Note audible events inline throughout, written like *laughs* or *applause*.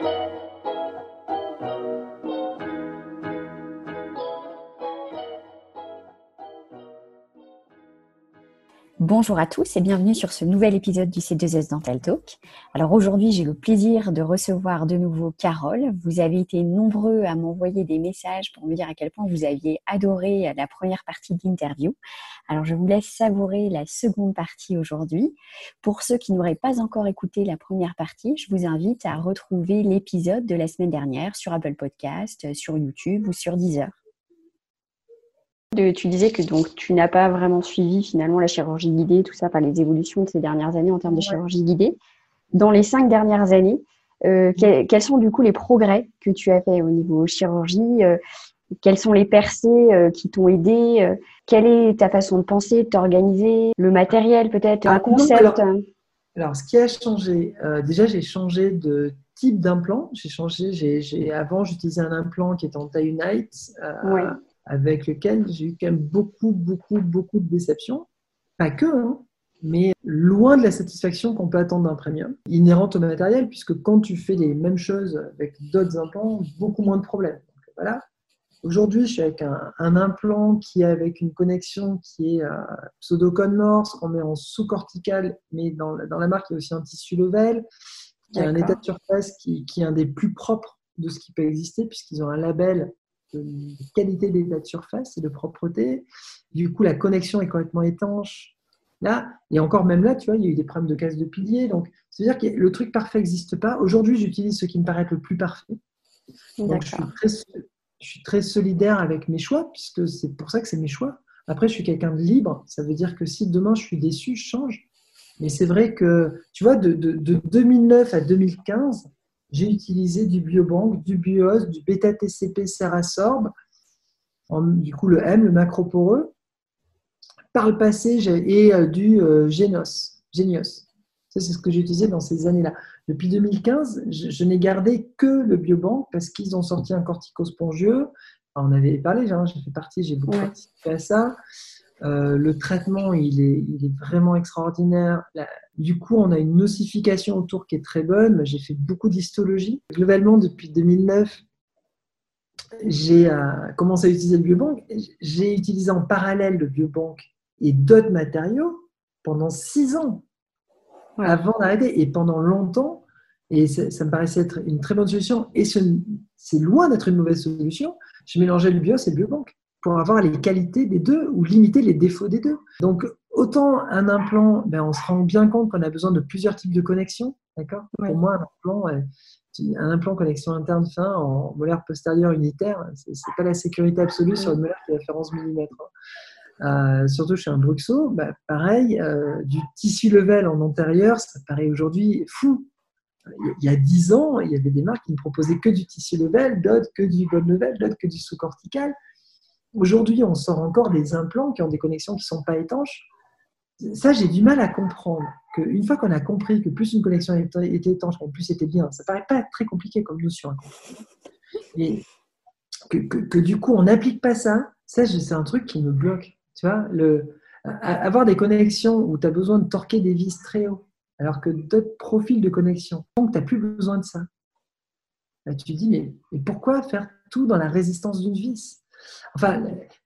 Música Bonjour à tous et bienvenue sur ce nouvel épisode du C2S Dental Talk. Alors aujourd'hui, j'ai le plaisir de recevoir de nouveau Carole. Vous avez été nombreux à m'envoyer des messages pour me dire à quel point vous aviez adoré la première partie d'interview. Alors je vous laisse savourer la seconde partie aujourd'hui. Pour ceux qui n'auraient pas encore écouté la première partie, je vous invite à retrouver l'épisode de la semaine dernière sur Apple Podcast, sur YouTube ou sur Deezer tu disais que donc tu n'as pas vraiment suivi finalement la chirurgie guidée, tout ça, par les évolutions de ces dernières années en termes de chirurgie guidée. Dans les cinq dernières années, euh, quels, sont du coup les progrès que tu as fait au niveau chirurgie euh, Quelles sont les percées euh, qui t'ont aidé Quelle est ta façon de penser, de t'organiser Le matériel peut-être Un ah, concept? alors, ce qui a changé, déjà j'ai changé de type d'implant. J'ai changé, j'ai, avant j'utilisais un implant qui était en taille Unite avec lequel j'ai eu quand même beaucoup, beaucoup, beaucoup de déceptions. Pas que, hein, mais loin de la satisfaction qu'on peut attendre d'un premium, inhérente au matériel, puisque quand tu fais les mêmes choses avec d'autres implants, beaucoup moins de problèmes. voilà. Aujourd'hui, je suis avec un, implant qui est avec une connexion qui est euh, pseudo-cone morse, qu'on met en sous-cortical, mais dans, dans, la marque, il y a aussi un tissu level, qui a un état de surface qui, qui est un des plus propres de ce qui peut exister, puisqu'ils ont un label de qualité d'état de surface et de propreté. Du coup, la connexion est complètement étanche. Là, et encore même là, tu vois, il y a eu des problèmes de casse de pilier. Donc, c'est-à-dire que le truc parfait n'existe pas. Aujourd'hui, j'utilise ce qui me paraît le plus parfait. Donc, je suis, très, je suis très solidaire avec mes choix, puisque c'est pour ça que c'est mes choix. Après, je suis quelqu'un de libre. Ça veut dire que si demain je suis déçu, je change. Mais c'est vrai que, tu vois, de, de, de 2009 à 2015, j'ai utilisé du biobank, du bios, du bêta-TCP Serasorb, du coup le M, le macroporeux. Par le passé, et euh, du euh, Genos, Genios. Ça, c'est ce que j'ai utilisé dans ces années-là. Depuis 2015, je, n'ai gardé que le biobank parce qu'ils ont sorti un corticospongieux. on avait parlé, j'ai fait partie, j'ai beaucoup participé à ça. Euh, le traitement, il est, vraiment extraordinaire. du coup, on a une nocification autour qui est très bonne. J'ai fait beaucoup d'histologie. Globalement, depuis 2009, j'ai euh, commencé à utiliser le biobank. J'ai utilisé en parallèle le biobank et d'autres matériaux pendant six ans avant d'arrêter et pendant longtemps. Et ça, me paraissait être une très bonne solution. Et c'est loin d'être une mauvaise solution. Je mélangeais le bios et le biobank pour avoir les qualités des deux ou limiter les défauts des deux. Donc, autant un implant, ben, on se rend bien compte qu'on a besoin de plusieurs types de connexions. D'accord? Pour moi, un implant, un implant connexion interne fin en molaire postérieur unitaire, c'est pas la sécurité absolue sur une molaire qui va faire 11 mm. Euh, surtout chez un Bruxo, bah, pareil, euh, du tissu level en antérieur, ça paraît aujourd'hui fou. Il y a 10 ans, il y avait des marques qui ne proposaient que du tissu level, d'autres que du bone level, d'autres que du sous-cortical. Aujourd'hui, on sort encore des implants qui ont des connexions qui ne sont pas étanches. Ça, j'ai du mal à comprendre qu'une fois qu'on a compris que plus une connexion était étanche, plus c'était bien, ça ne paraît pas très compliqué comme notion. Et que, du coup, on n'applique pas ça, ça, c'est un truc qui me bloque. Avoir des connexions où tu as besoin de torquer des vis très haut, alors que d'autres profils de connexion donc tu n'as plus besoin de ça. Bah, tu te dis, mais pourquoi faire tout dans la résistance d'une vis? Enfin,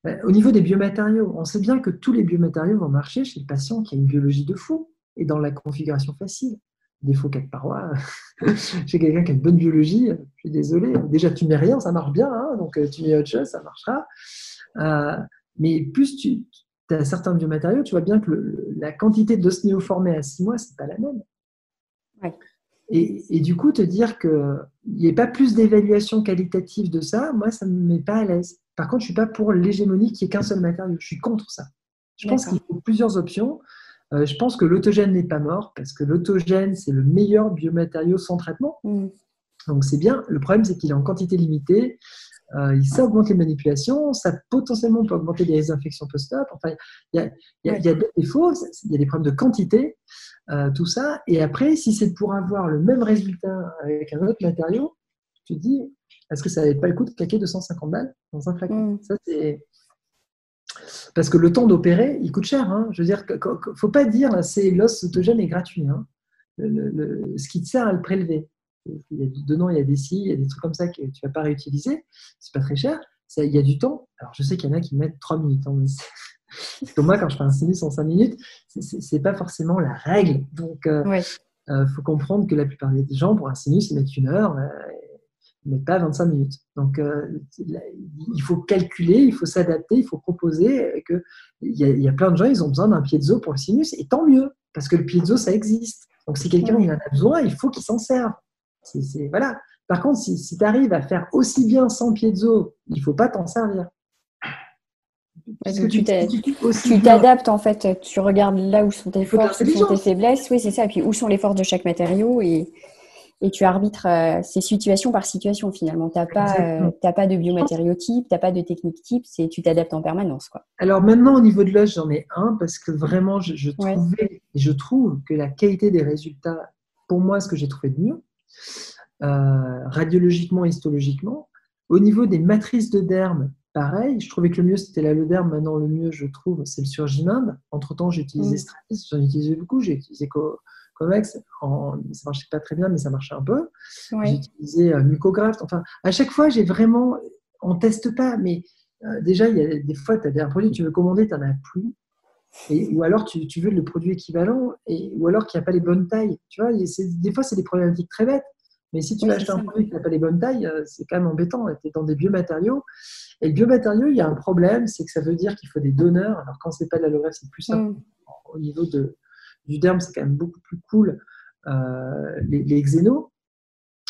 euh, au niveau des biomatériaux, on sait bien que tous les biomatériaux vont marcher chez le patient qui a une biologie de fou et dans la configuration facile. Défaut quatre parois, *laughs* chez quelqu'un qui a une bonne biologie, je suis désolé. Déjà, tu mets rien, ça marche bien, hein, donc euh, tu mets autre chose, ça marchera. Euh, mais plus tu as certains biomatériaux, tu vois bien que la quantité d'os néoformés à six mois, c'est pas la même. Et, et, du coup, te dire qu'il n'y ait pas plus d'évaluation qualitative de ça, moi, ça ne me met pas à l'aise. Par contre, je ne suis pas pour l'hégémonie qui est qu'un seul matériau. Je suis contre ça. Je pense qu'il faut plusieurs options. Euh, je pense que l'autogène n'est pas mort parce que l'autogène, c'est le meilleur biomatériau sans traitement. Mm. Donc c'est bien. Le problème, c'est qu'il est en quantité limitée. Euh, ça augmente les manipulations, ça potentiellement peut augmenter les infections post-op. Enfin, il y, a, des défauts, il y a des problèmes de quantité, euh, tout ça. Et après, si c'est pour avoir le même résultat avec un autre matériau, tu te dis, est-ce que ça n'avait pas le coup de claquer 250 balles dans un flacon mm. Ça, c'est. Parce que le temps d'opérer, il coûte cher. Hein. Je veux dire, ne faut pas dire c'est l'os autogène est gratuit. Hein. ce qui te sert à le prélever. Il y a, dedans, il y a des scies, il y a des trucs comme ça que tu vas pas réutiliser. C'est pas très cher. Ça, il y a du temps. Alors, je sais qu'il y en a qui mettent 3 minutes. Hein, comme *laughs* moi, quand je fais un sinus en 5 minutes, c'est pas forcément la règle. Donc, il euh, euh, faut comprendre que la plupart des gens, pour un sinus, ils mettent une heure, euh, mettent pas 25 minutes. Donc, il faut calculer, il faut s'adapter, il faut proposer. Que il y, a, il y a plein de gens, ils ont besoin d'un piezo pour le sinus, et tant mieux, parce que le piezo, ça existe. Donc, si quelqu'un en a besoin, il faut qu'il s'en serve. C'est, voilà. Par contre, si, si tu arrives à faire aussi bien sans piezo, il ne faut pas t'en servir tu t'adaptes en fait, tu regardes là où sont tes forces, où sont tes faiblesses, oui c'est ça, et puis où sont les forces de chaque matériau et, et tu arbitres euh, ces situations par situation finalement. Tu n'as pas, euh, pas de biomatériaux type, tu n'as pas de technique type, tu t'adaptes en permanence. Quoi. Alors maintenant au niveau de l'os, j'en ai un parce que vraiment je, je, je trouve que la qualité des résultats, pour moi ce que j'ai trouvé de mieux, euh, radiologiquement, histologiquement, au niveau des matrices de derme, pareil. Je trouvais que le mieux, c'était la Leuderme. Maintenant, le mieux, je trouve, c'est le Surgiminde. Entre-temps, j'ai utilisé mm. Stratis, j'en utilisé beaucoup. J'ai utilisé Comex. En... Ça marchait pas très bien, mais ça marchait un peu. J'ai utilisé euh, Mucograft. Enfin, à chaque fois, j'ai vraiment... On teste pas, mais euh, déjà, il y a des fois, tu as un produit que tu veux commander, tu n'en as plus. Et, ou alors, tu, tu, veux le produit équivalent, et, ou alors qu'il n'y a pas les bonnes tailles. Tu vois, des fois, c'est des problématiques très bêtes. Mais si tu veux acheter un produit qui n'a pas les bonnes tailles, euh, c'est quand même embêtant. Tu es dans des biomatériaux. Et le biomatériau, il y a un problème, c'est que ça veut dire qu'il faut des donneurs. Alors quand c'est pas de l'allogreffe, c'est plus simple. Mm. Au niveau de, du derme, c'est quand même beaucoup plus cool. Euh, les, les xénos.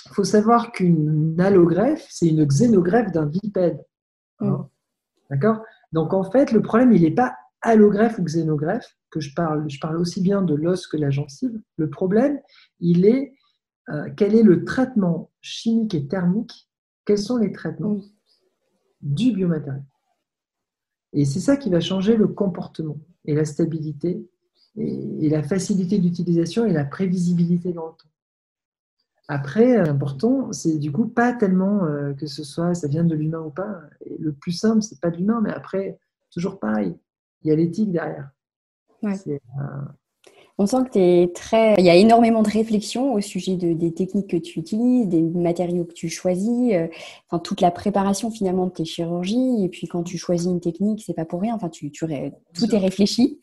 Il faut savoir qu'une allogreffe, c'est une xénogreffe d'un bipède. Hein. Mm. D'accord? Donc en fait, le problème, il n'est pas allogreffe ou xénogreffe, que je parle, je parle aussi bien de l'os que de la gencive. Le problème, il est euh, quel est le traitement chimique et thermique? Quels sont les traitements mm du biomatériel? Et c'est ça qui va changer le comportement et la stabilité et, la facilité d'utilisation et la prévisibilité dans le temps. Après, l'important, c'est du coup pas tellement euh, que ce soit, ça vient de l'humain ou pas. le plus simple, c'est pas de l'humain, mais après, toujours pareil, il y a l'éthique derrière. Ouais. Euh, on sent que tu es très. Il y a énormément de réflexion au sujet de, des techniques que tu utilises, des matériaux que tu choisis, euh, enfin, toute la préparation finalement de tes chirurgies. Et puis quand tu choisis une technique, c'est pas pour rien. Enfin, tu, tu tout est réfléchi.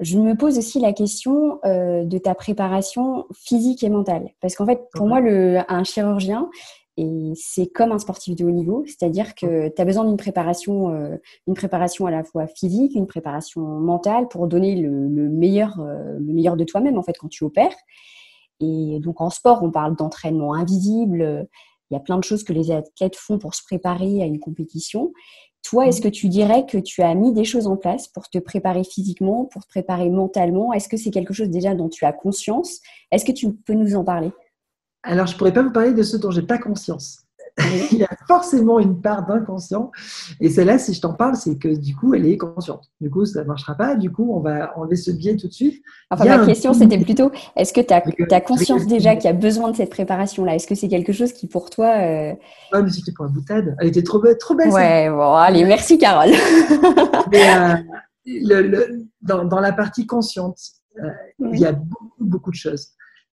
Je me pose aussi la question euh, de ta préparation physique et mentale. Parce qu'en fait, pour moi, le, un chirurgien, et c'est comme un sportif de haut niveau, c'est-à-dire que tu as besoin d'une préparation, euh, une préparation à la fois physique, une préparation mentale pour donner le, meilleur, euh, le meilleur de toi-même en fait quand tu opères. Et donc en sport, on parle d'entraînement invisible. Il y a plein de choses que les athlètes font pour se préparer à une compétition. Toi, est-ce mmh. que tu dirais que tu as mis des choses en place pour te préparer physiquement, pour te préparer mentalement? Est-ce que c'est quelque chose déjà dont tu as conscience? Est-ce que tu peux nous en parler? Alors, je ne pourrais pas vous parler de ceux dont je n'ai pas conscience. Il y a forcément une part d'inconscient. Et celle-là, si je t'en parle, c'est que du coup, elle est consciente. Du coup, ça ne marchera pas. Du coup, on va enlever ce biais tout de suite. Enfin, ma question, c'était plutôt est-ce que tu as, conscience déjà qu'il y a besoin de cette préparation-là? Est-ce que c'est quelque chose qui, pour toi. Euh... Ouais, mais c'était pour la boutade. Elle était trop belle. Trop belle ouais, bon, allez, merci, Carole. *laughs* mais, euh, dans, la partie consciente, euh, il y a beaucoup, beaucoup de choses.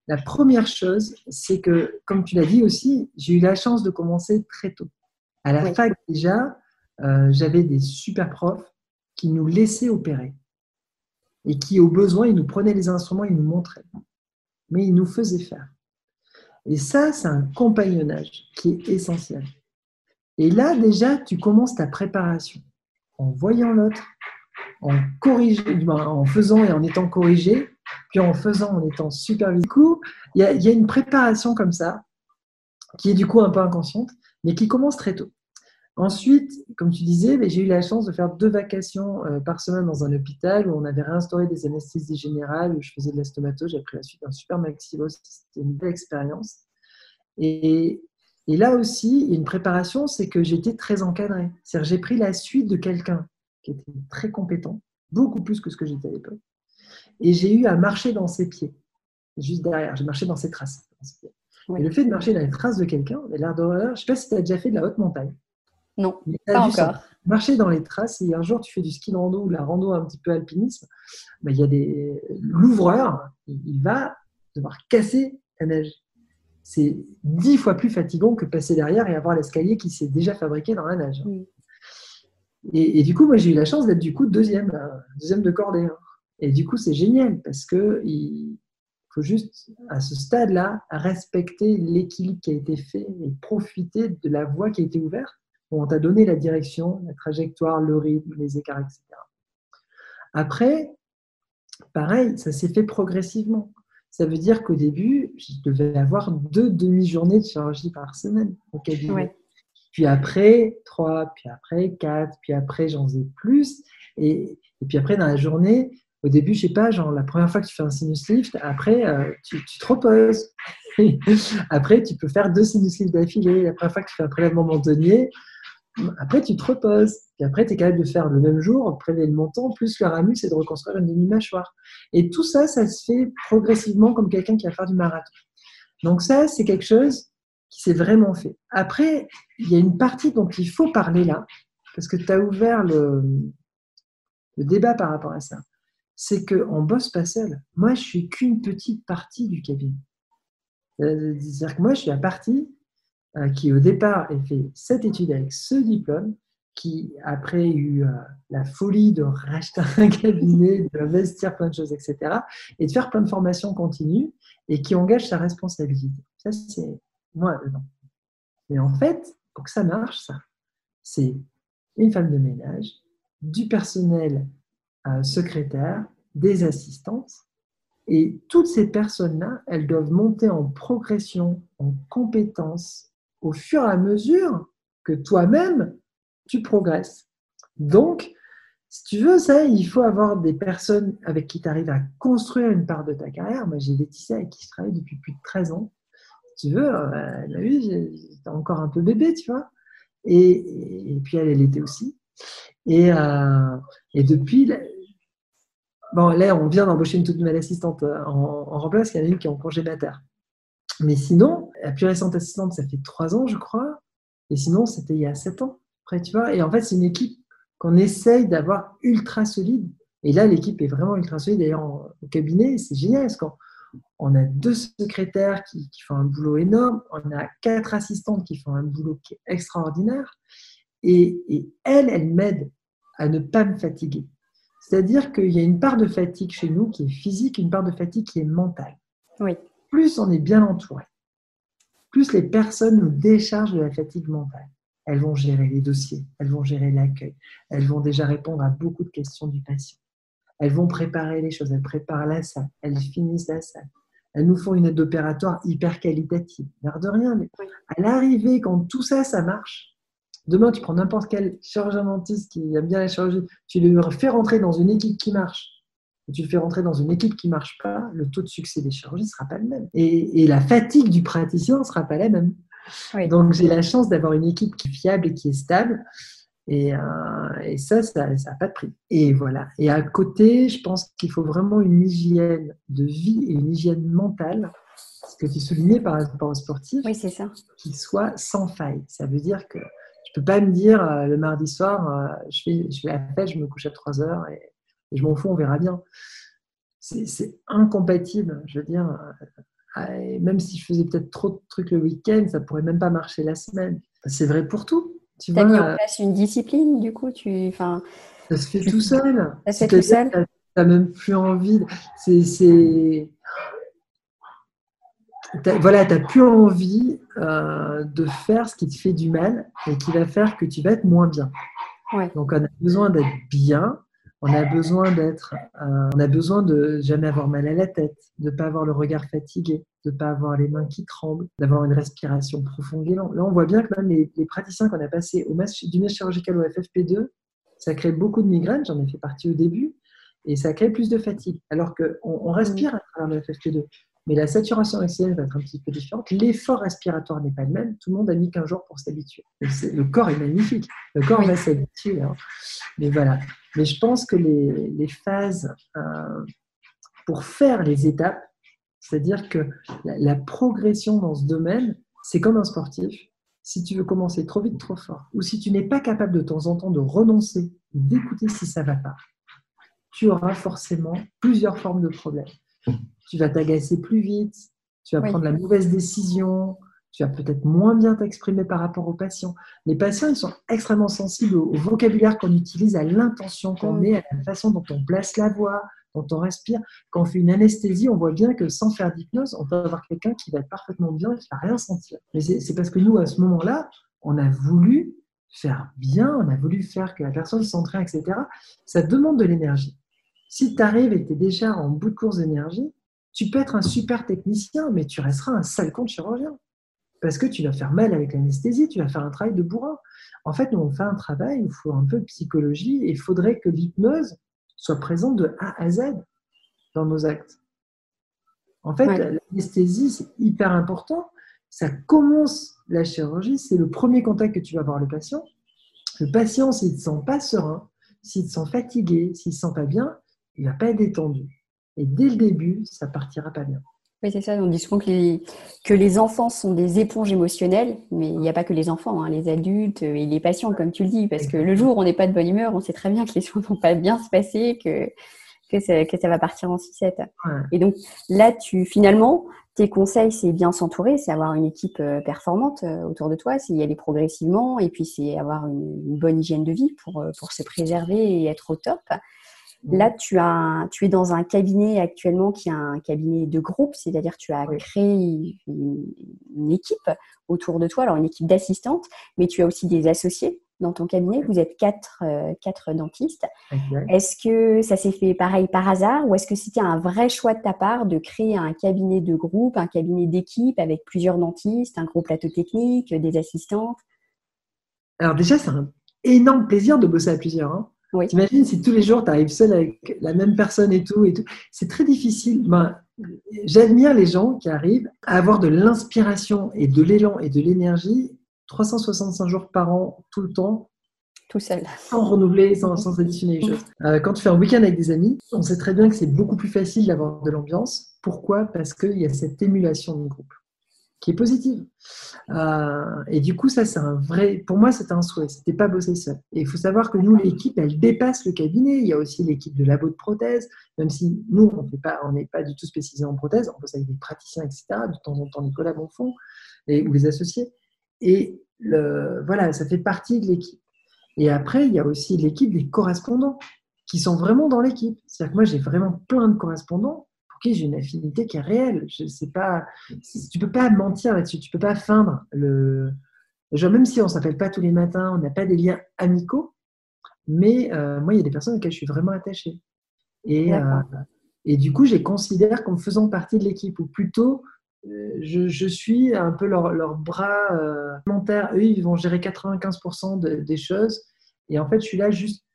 La première chose, c'est que, comme tu l'as dit aussi, j'ai eu la chance de commencer très tôt. À la fac déjà, euh, j'avais des super profs qui nous laissaient opérer et qui, au besoin, ils nous prenaient les instruments, ils nous montraient. Mais ils nous faisaient faire. Et ça, c'est un compagnonnage qui est essentiel. Et là, déjà, tu commences ta préparation en voyant l'autre, en, en faisant et en étant corrigé, puis en faisant, en étant supervisé. Du coup, il y, a, une préparation comme ça, qui est du coup un peu inconsciente, mais qui commence très tôt. Ensuite, comme tu disais, j'ai eu la chance de faire deux vacations euh, par semaine dans un hôpital où on avait réinstauré des anesthésies générales, où je faisais de la stomato. J'ai pris la suite d'un super maxillo. C'était une belle expérience. Et, là aussi, une préparation, c'est que j'étais très encadré. C'est-à-dire j'ai pris la suite de quelqu'un qui était très compétent, beaucoup plus que ce que j'étais à l'époque, et j'ai eu à marcher dans ses pieds, juste derrière. J'ai marché dans ses traces. Et le fait de marcher dans les traces de quelqu'un, l'air d'horreur, je ne sais pas si tu as déjà fait de la haute montagne. Non, pas encore. Marcher dans les traces, et un jour tu fais du ski de rando ou la rando un petit peu alpinisme, ben, il y a des l'ouvreur, il va devoir casser la neige. c'est dix fois plus fatigant que passer derrière et avoir l'escalier qui s'est déjà fabriqué dans la nage. Et, du coup, moi, j'ai eu la chance d'être du coup deuxième, euh, deuxième de cordée. Hein. Et du coup, c'est génial parce que il faut juste, à ce stade-là, respecter l'équilibre qui a été fait et profiter de la voie qui a été ouverte. Où on t'a donné la direction, la trajectoire, le rythme, les écarts, etc. Après, pareil, ça s'est fait progressivement. Ça veut dire qu'au début, je devais avoir deux demi-journées de chirurgie par semaine au cabinet. Puis après, trois, puis après, quatre, puis après, j'en faisais plus. Et, puis après, dans la journée, au début, je sais pas, genre la première fois que tu fais un sinus lift, après, euh, tu, te reposes. *laughs* après, tu peux faire deux sinus lifts d'affilée. La première fois que tu fais un prélèvement mentonnier, après, tu te reposes. Puis après, tu es capable de faire le même jour, prélever le menton, plus le ramus et de reconstruire une demi-mâchoire. Et tout ça, ça se fait progressivement comme quelqu'un qui va faire du marathon. Donc ça, c'est quelque chose qui s'est vraiment fait. Après, il y a une partie dont il faut parler là, parce que tu as ouvert le, débat par rapport à ça. C'est qu'on bosse pas seul. Moi, je suis qu'une petite partie du cabinet. Euh, c'est-à-dire que moi, je suis la partie euh, qui, au départ, a fait cette étude avec ce diplôme, qui après a eu euh, la folie de racheter un cabinet, d'investir plein de choses, etc., et de faire plein de formations continues, et qui engage sa responsabilité. Ça, c'est moi dedans. Mais en fait, pour que ça marche, ça, c'est une femme de ménage, du personnel euh, secrétaire, des assistantes. Et toutes ces personnes-là, elles doivent monter en progression, en compétences, au fur et à mesure que toi-même, tu progresses. Donc, si tu veux ça, il faut avoir des personnes avec qui tu arrives à construire une part de ta carrière. Moi, j'ai Laetitia avec qui je travaille depuis plus de 13 ans tu veux, euh, elle a vu, j'étais encore un peu bébé, tu vois. Et, puis elle, elle était aussi. Et, euh, et depuis, bon, là, on vient d'embaucher une toute nouvelle assistante euh, en, en remplace, il y en a une qui est en congé mater. Mais sinon, la plus récente assistante, ça fait trois ans, je crois. Et sinon, c'était il y a sept ans. Après, tu vois. Et en fait, c'est une équipe qu'on essaye d'avoir ultra solide. Et là, l'équipe est vraiment ultra solide. D'ailleurs, au cabinet, c'est génial. Parce qu'on on a deux secrétaires qui, font un boulot énorme, on a quatre assistantes qui font un boulot extraordinaire, et, et elles, elles m'aident à ne pas me fatiguer. C'est-à-dire qu'il y a une part de fatigue chez nous qui est physique, une part de fatigue qui est mentale. Oui. Plus on est bien entouré, plus les personnes nous déchargent de la fatigue mentale. Elles vont gérer les dossiers, elles vont gérer l'accueil, elles vont déjà répondre à beaucoup de questions du patient. Elles vont préparer les choses, elles préparent la salle, elles finissent la salle. Elles nous font une aide opératoire hyper qualitative. L'air de rien, mais à l'arrivée, quand tout ça, ça marche, demain, tu prends n'importe quel chirurgien dentiste qui aime bien la chirurgie, tu le fais rentrer dans une équipe qui marche, et tu le fais rentrer dans une équipe qui ne marche pas, le taux de succès des chirurgies ne sera pas le même. Et, la fatigue du praticien ne sera pas la même. Donc, j'ai la chance d'avoir une équipe qui est fiable et qui est stable. Euh, et, ça, ça n'a pas de prix. Et voilà. Et à côté, je pense qu'il faut vraiment une hygiène de vie et une hygiène mentale, ce que tu soulignais par rapport aux sportifs, oui, c'est ça. qui soit sans faille. Ça veut dire que je ne peux pas me dire euh, le mardi soir, euh, je, fais, je fais la fête, je me couche à 3 heures et, je m'en fous, on verra bien. C'est incompatible, je veux dire. même si je faisais peut-être trop de trucs le week-end, ça pourrait même pas marcher la semaine. C'est vrai pour tout. Tu as mis en place une discipline, du coup tu, Ça se fait tout seul. Ça se fait tout seul. Tu n'as même plus envie. C'est. Voilà, tu n'as plus envie euh, de faire ce qui te fait du mal et qui va faire que tu vas être moins bien. Donc, on a besoin d'être bien, on a besoin d'être, euh, on a besoin de jamais avoir mal à la tête, de pas avoir le regard fatigué, de pas avoir les mains qui tremblent, d'avoir une respiration profonde et lente. Là, on voit bien que même les, praticiens qu'on a passés au du mesh chirurgical au FFP2, ça crée beaucoup de migraines. J'en ai fait partie au début, et ça crée plus de fatigue. Alors qu'on on respire à travers le FFP2 mais la saturation oxygène va être un petit peu différente. L'effort respiratoire n'est pas le même. Tout le monde a mis 15 jours pour s'habituer. Le corps est magnifique. Le corps va s'habituer. Hein. Mais voilà. Mais je pense que les, phases euh, pour faire les étapes, c'est-à-dire que la, progression dans ce domaine, c'est comme un sportif. Si tu veux commencer trop vite, trop fort, ou si tu n'es pas capable de temps en temps de renoncer, d'écouter si ça ne va pas, tu auras forcément plusieurs formes de problèmes tu vas t'agacer plus vite, tu vas prendre la mauvaise décision, tu vas peut-être moins bien t'exprimer par rapport aux patients. Les patients, ils sont extrêmement sensibles au, vocabulaire qu'on utilise, à l'intention qu'on met, à la façon dont on place la voix, dont on respire. Quand on fait une anesthésie, on voit bien que sans faire d'hypnose, on peut avoir quelqu'un qui va être parfaitement bien et qui ne va rien sentir. Mais c'est parce que nous, à ce moment-là, on a voulu faire bien, on a voulu faire que la personne s'entraîne, etc. Ça demande de l'énergie. Si tu arrives et que tu es déjà en bout de course d'énergie, tu peux être un super technicien, mais tu resteras un sale con de chirurgien. Parce que tu vas faire mal avec l'anesthésie, tu vas faire un travail de bourrin. En fait, nous, on fait un travail, il faut un peu de psychologie, et il faudrait que l'hypnose soit présente de A à Z dans nos actes. En fait, l'anesthésie, c'est hyper important. Ça commence la chirurgie, c'est le premier contact que tu vas avoir le patient. Le patient, s'il ne se sent pas serein, s'il se sent fatigué, s'il ne se sent pas bien, il ne va pas être détendu. Et dès le début, ça partira pas bien. Oui, c'est ça. On dit souvent que les, que les enfants sont des éponges émotionnelles, mais il n'y a pas que les enfants, hein, les adultes et les patients, comme tu le dis, parce que le jour où on n'est pas de bonne humeur, on sait très bien que les choses *laughs* vont pas bien se passer, que, que, ça, que ça va partir en sucette. Et donc là, tu finalement, tes conseils, c'est bien s'entourer, c'est avoir une équipe euh, performante euh, autour de toi, c'est y aller progressivement, et puis c'est avoir une, une, bonne hygiène de vie pour, euh, pour se préserver et être au top. Là, tu, as, tu es dans un cabinet actuellement qui est un cabinet de groupe, c'est-à-dire tu as créé une, équipe autour de toi, alors une équipe d'assistantes, mais tu as aussi des associés dans ton cabinet. Vous êtes quatre, euh, quatre dentistes. Est-ce que ça s'est fait pareil par hasard ou est-ce que c'était un vrai choix de ta part de créer un cabinet de groupe, un cabinet d'équipe avec plusieurs dentistes, un gros plateau technique, des assistantes? Alors déjà, c'est un énorme plaisir de bosser à plusieurs. Hein. Oui. T'imagines si tous les jours tu arrives seul avec la même personne et tout, et tout. C'est très difficile. Ben, J'admire les gens qui arrivent à avoir de l'inspiration et de l'élan et de l'énergie 365 jours par an, tout le temps. Tout seul. Sans renouveler, sans, sans additionner les choses. Euh, quand tu fais un week-end avec des amis, on sait très bien que c'est beaucoup plus facile d'avoir de l'ambiance. Pourquoi? Parce qu'il y a cette émulation du groupe qui est positive. Euh, et du coup, ça, c'est un vrai. Pour moi, c'était un souhait. C'était pas bosser seul. Et il faut savoir que nous, l'équipe, elle dépasse le cabinet. Il y a aussi l'équipe de labo de prothèse. Même si nous, on pas, on n'est pas du tout spécialisé en prothèse, on bosse avec des praticiens, etc. De temps en temps, en font et ou les associés. Et voilà, ça fait partie de l'équipe. Et après, il y a aussi l'équipe des correspondants qui sont vraiment dans l'équipe. C'est-à-dire que moi, j'ai vraiment plein de correspondants j'ai une affinité qui est réelle. Je sais pas, tu peux pas mentir là-dessus, tu peux pas feindre le. Genre, même si on s'appelle pas tous les matins, on n'a pas des liens amicaux, mais euh, moi, il y a des personnes auxquelles je suis vraiment attachée. Et, euh, et du coup, je les considère comme faisant partie de l'équipe, ou plutôt, euh, je, je, suis un peu leur, leur bras alimentaire. Eux, ils vont gérer 95% des choses. Et en fait, je suis là juste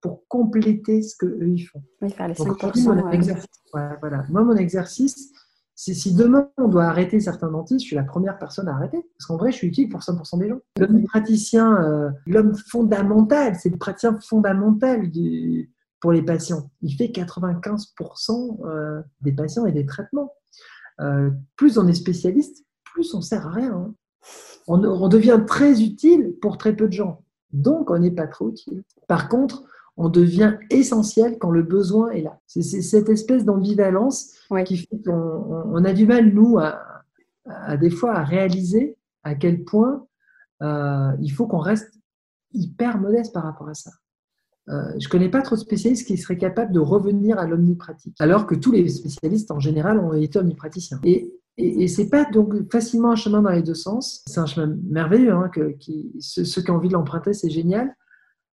pour compléter ce qu'eux, ils font. Oui, faire les 5%. voilà. Moi, mon exercice, c'est si demain on doit arrêter certains dentistes, je suis la première personne à arrêter. Parce qu'en vrai, je suis utile pour 100% des gens. L'homme praticien, euh, l'homme fondamental, c'est le praticien fondamental du, pour les patients. Il fait 95% euh, des patients et des traitements. Euh, plus on est spécialiste, plus on sert à rien. Hein. On, on devient très utile pour très peu de gens. Donc, on n'est pas trop utile. Par contre, on devient essentiel quand le besoin est là. C'est cette espèce d'ambivalence qui fait qu'on a du mal, nous, à, des fois à réaliser à quel point euh, il faut qu'on reste hyper modeste par rapport à ça. Euh, je ne connais pas trop de spécialistes qui seraient capables de revenir à l'omnipratique, alors que tous les spécialistes en général ont été omnipraticiens. Et, et, et c'est pas donc facilement un chemin dans les deux sens. C'est un chemin merveilleux. Hein, ceux, qui ont envie de l'emprunter, c'est génial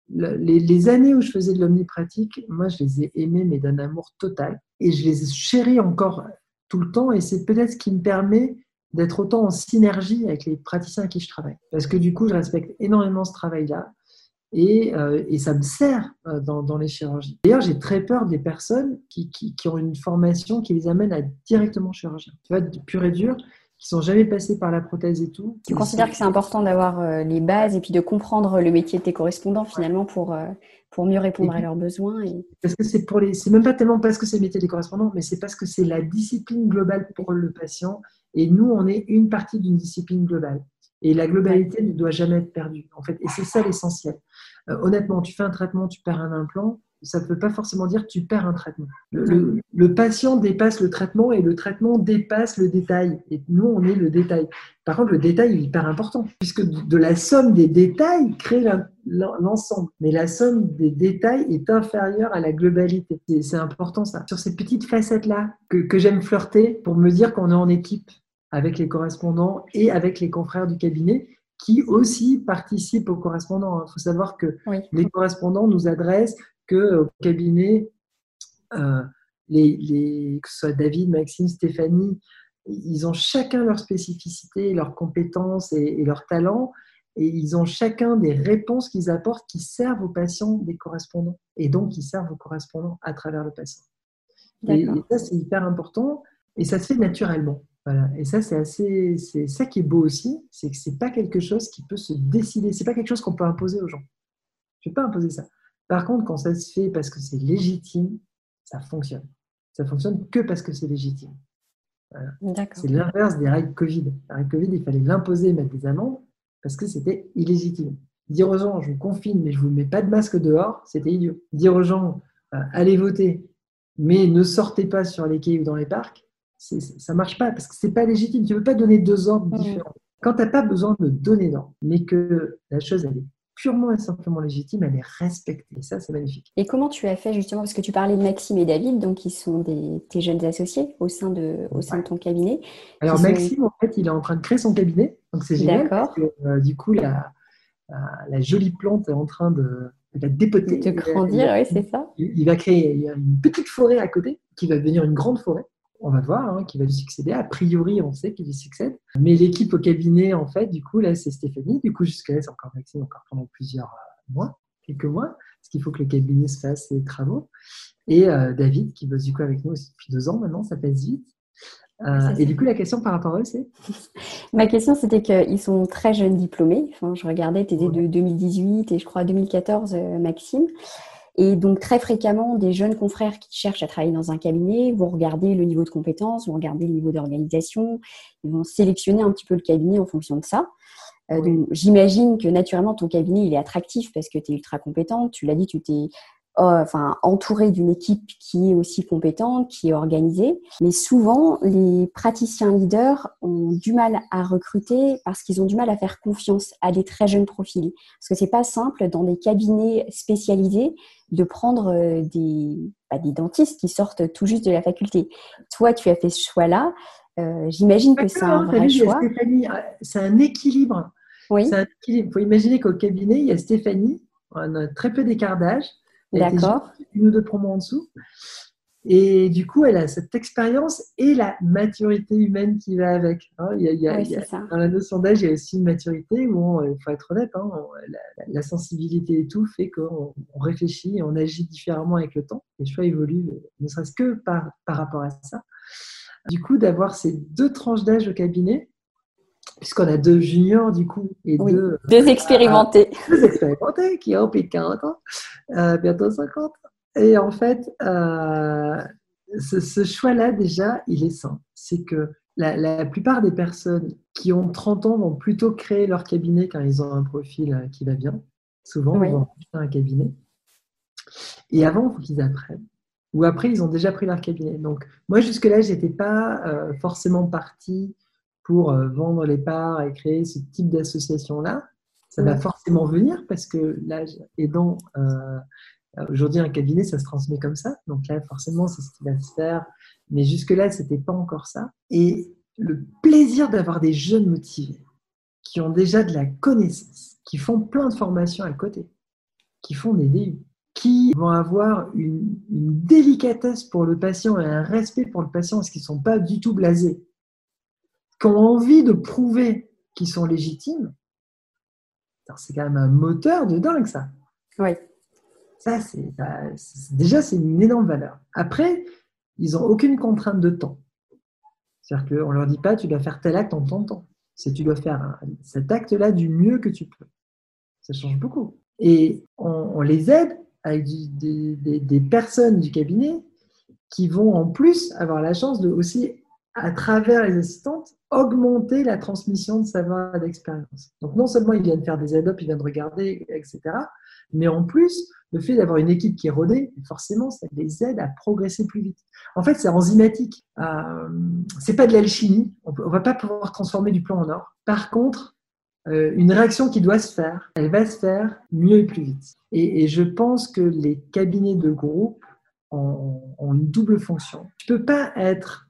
les, années où je faisais de l'omnipratique, moi, je les ai aimées, mais d'un amour total. Et je les chéris encore tout le temps. Et c'est peut-être ce qui me permet d'être autant en synergie avec les praticiens à qui je travaille. Parce que du coup, je respecte énormément ce travail-là. Et, euh, et, ça me sert euh, dans, dans les chirurgies. D'ailleurs, j'ai très peur des personnes qui, qui, qui, ont une formation qui les amène à être directement chirurgien. Tu vois, pur et dur, qui sont jamais passés par la prothèse et tout. Tu considères que c'est important d'avoir euh, les bases et puis de comprendre le métier de tes correspondants finalement pour, euh, pour mieux répondre à leurs besoins et... Parce que c'est pour les, c'est même pas tellement parce que c'est le métier des correspondants, mais c'est parce que c'est la discipline globale pour le patient et nous on est une partie d'une discipline globale. Et la globalité ne doit jamais être perdue, en fait. Et c'est ça l'essentiel. Euh, honnêtement, tu fais un traitement, tu perds un implant, ça ne peut pas forcément dire que tu perds un traitement. Le, le, patient dépasse le traitement et le traitement dépasse le détail. Et nous, on est le détail. Par contre, le détail est hyper important, puisque de la somme des détails crée l'ensemble. Mais la somme des détails est inférieure à la globalité. C'est important ça. Sur ces petites facettes-là que, que j'aime flirter pour me dire qu'on est en équipe avec les correspondants et avec les confrères du cabinet qui aussi participent aux correspondants. Il faut savoir que les correspondants nous adressent que au cabinet, euh, les, que ce soit David, Maxime, Stéphanie, ils ont chacun leur spécificité, leurs compétences et, et leurs talents, et ils ont chacun des réponses qu'ils apportent qui servent aux patients des correspondants, et donc qui servent aux correspondants à travers le patient. Et, et, ça, c'est hyper important, et ça se fait naturellement. Voilà. Et ça, c'est assez, c'est ça qui est beau aussi, c'est que c'est pas quelque chose qui peut se décider, c'est pas quelque chose qu'on peut imposer aux gens. Je ne vais pas imposer ça. Par contre, quand ça se fait parce que c'est légitime, ça fonctionne. Ça fonctionne que parce que c'est légitime. C'est l'inverse des règles Covid. Les règles Covid, il fallait l'imposer et mettre des amendes parce que c'était illégitime. Dire aux gens, je vous confine, mais je ne vous mets pas de masque dehors, c'était idiot. Dire aux gens, euh, allez voter, mais ne sortez pas sur les quais ou dans les parcs, ça ne marche pas parce que ce n'est pas légitime. Tu ne peux pas donner deux ordres mmh. différents. Quand tu n'as pas besoin de donner d'ordre, mais que la chose elle est purement et simplement légitime, elle est respectée. Et ça, c'est magnifique. Et comment tu as fait justement, parce que tu parlais de Maxime et David, donc qui sont des, tes jeunes associés au sein de, au sein de ton cabinet. Alors Maxime, en fait, il est en train de créer son cabinet, donc c'est génial. Parce que, euh, du coup, la, la, jolie plante est en train de, de dépoter. De grandir, oui, c'est ça. Il, va créer une petite forêt à côté qui va devenir une grande forêt on va voir, hein, qui va lui succéder. A priori, on sait qu'il lui succède. Mais l'équipe au cabinet, en fait, du coup, là, c'est Stéphanie. Du coup, jusqu'à là, c'est encore Maxime, encore pendant plusieurs euh, mois, quelques mois, parce qu'il faut que le cabinet se fasse ses travaux. Et euh, David, qui bosse du coup avec nous aussi depuis deux ans maintenant, ça passe vite. Euh, et du coup, la question par rapport à eux, c'est? *laughs* Ma question, c'était qu'ils sont très jeunes diplômés. Enfin, je regardais, tu étais de 2018 et je crois 2014, Maxime. Et donc très fréquemment, des jeunes confrères qui cherchent à travailler dans un cabinet vont regarder le niveau de compétence, vont regarder le niveau d'organisation, ils vont sélectionner un petit peu le cabinet en fonction de ça. Euh, J'imagine que naturellement ton cabinet il est attractif parce que tu es ultra compétente. Tu l'as dit, tu t'es enfin, entouré d'une équipe qui est aussi compétente, qui est organisée. Mais souvent, les praticiens leaders ont du mal à recruter parce qu'ils ont du mal à faire confiance à des très jeunes profils. Parce que c'est pas simple dans des cabinets spécialisés de prendre euh, des, bah, des dentistes qui sortent tout juste de la faculté. Toi, tu as fait ce choix-là. Euh, j'imagine que c'est un vrai choix. C'est un équilibre. Oui. Il faut imaginer qu'au cabinet, il y a Stéphanie, on a très peu d'écart d'âge. D'accord. Une ou deux promos en dessous. Et du coup, elle a cette expérience et la maturité humaine qui va avec. Hein. il y a, dans la notion d'âge, il y a aussi une maturité où, il faut être honnête, hein, la, sensibilité et tout fait qu'on réfléchit et on agit différemment avec le temps. Les choix évoluent, ne serait-ce que par, par rapport à ça. Du coup, d'avoir ces deux tranches d'âge au cabinet, puisqu'on a deux juniors du coup et deux, deux expérimentés. *laughs* deux expérimentés qui ont plus de 40 ans, euh, bientôt 50. Et en fait, euh, ce, choix-là déjà, il est sain. C'est que la, plupart des personnes qui ont 30 ans vont plutôt créer leur cabinet quand ils ont un profil euh, qui va bien. Souvent, ils vont un cabinet. Et avant, il faut qu'ils apprennent. Ou après, ils ont déjà pris leur cabinet. Donc, moi, jusque-là, je n'étais pas forcément partie pour euh, vendre les parts et créer ce type d'association-là, ça va forcément venir parce que l'âge aidant, euh, aujourd'hui un cabinet, ça se transmet comme ça. Donc là, forcément, c'est ce qui va se faire. Mais jusque-là, ce n'était pas encore ça. Et le plaisir d'avoir des jeunes motivés qui ont déjà de la connaissance, qui font plein de formations à côté, qui font des DU, qui vont avoir une, une délicatesse pour le patient et un respect pour le patient parce qu'ils ne sont pas du tout blasés qui ont envie de prouver qu'ils sont légitimes, c'est quand même un moteur de dingue, ça. Oui. Ça, c'est déjà, c'est une énorme valeur. Après, ils n'ont aucune contrainte de temps. C'est-à-dire qu'on ne leur dit pas, tu dois faire tel acte en tant de temps. C'est tu dois faire cet acte-là du mieux que tu peux. Ça change beaucoup. Et on, les aide avec des, des, personnes du cabinet qui vont en plus avoir la chance de aussi à travers les assistantes, augmenter la transmission de savoir et d'expérience. Donc non seulement ils viennent faire des add ils viennent regarder, etc., mais en plus, le fait d'avoir une équipe qui est rodée, forcément, ça les aide à progresser plus vite. En fait, c'est enzymatique. Euh, c'est pas de l'alchimie. On ne va pas pouvoir transformer du plomb en or. Par contre, euh, une réaction qui doit se faire, elle va se faire mieux et plus vite. Et, je pense que les cabinets de groupe ont, ont une double fonction. Tu peux pas être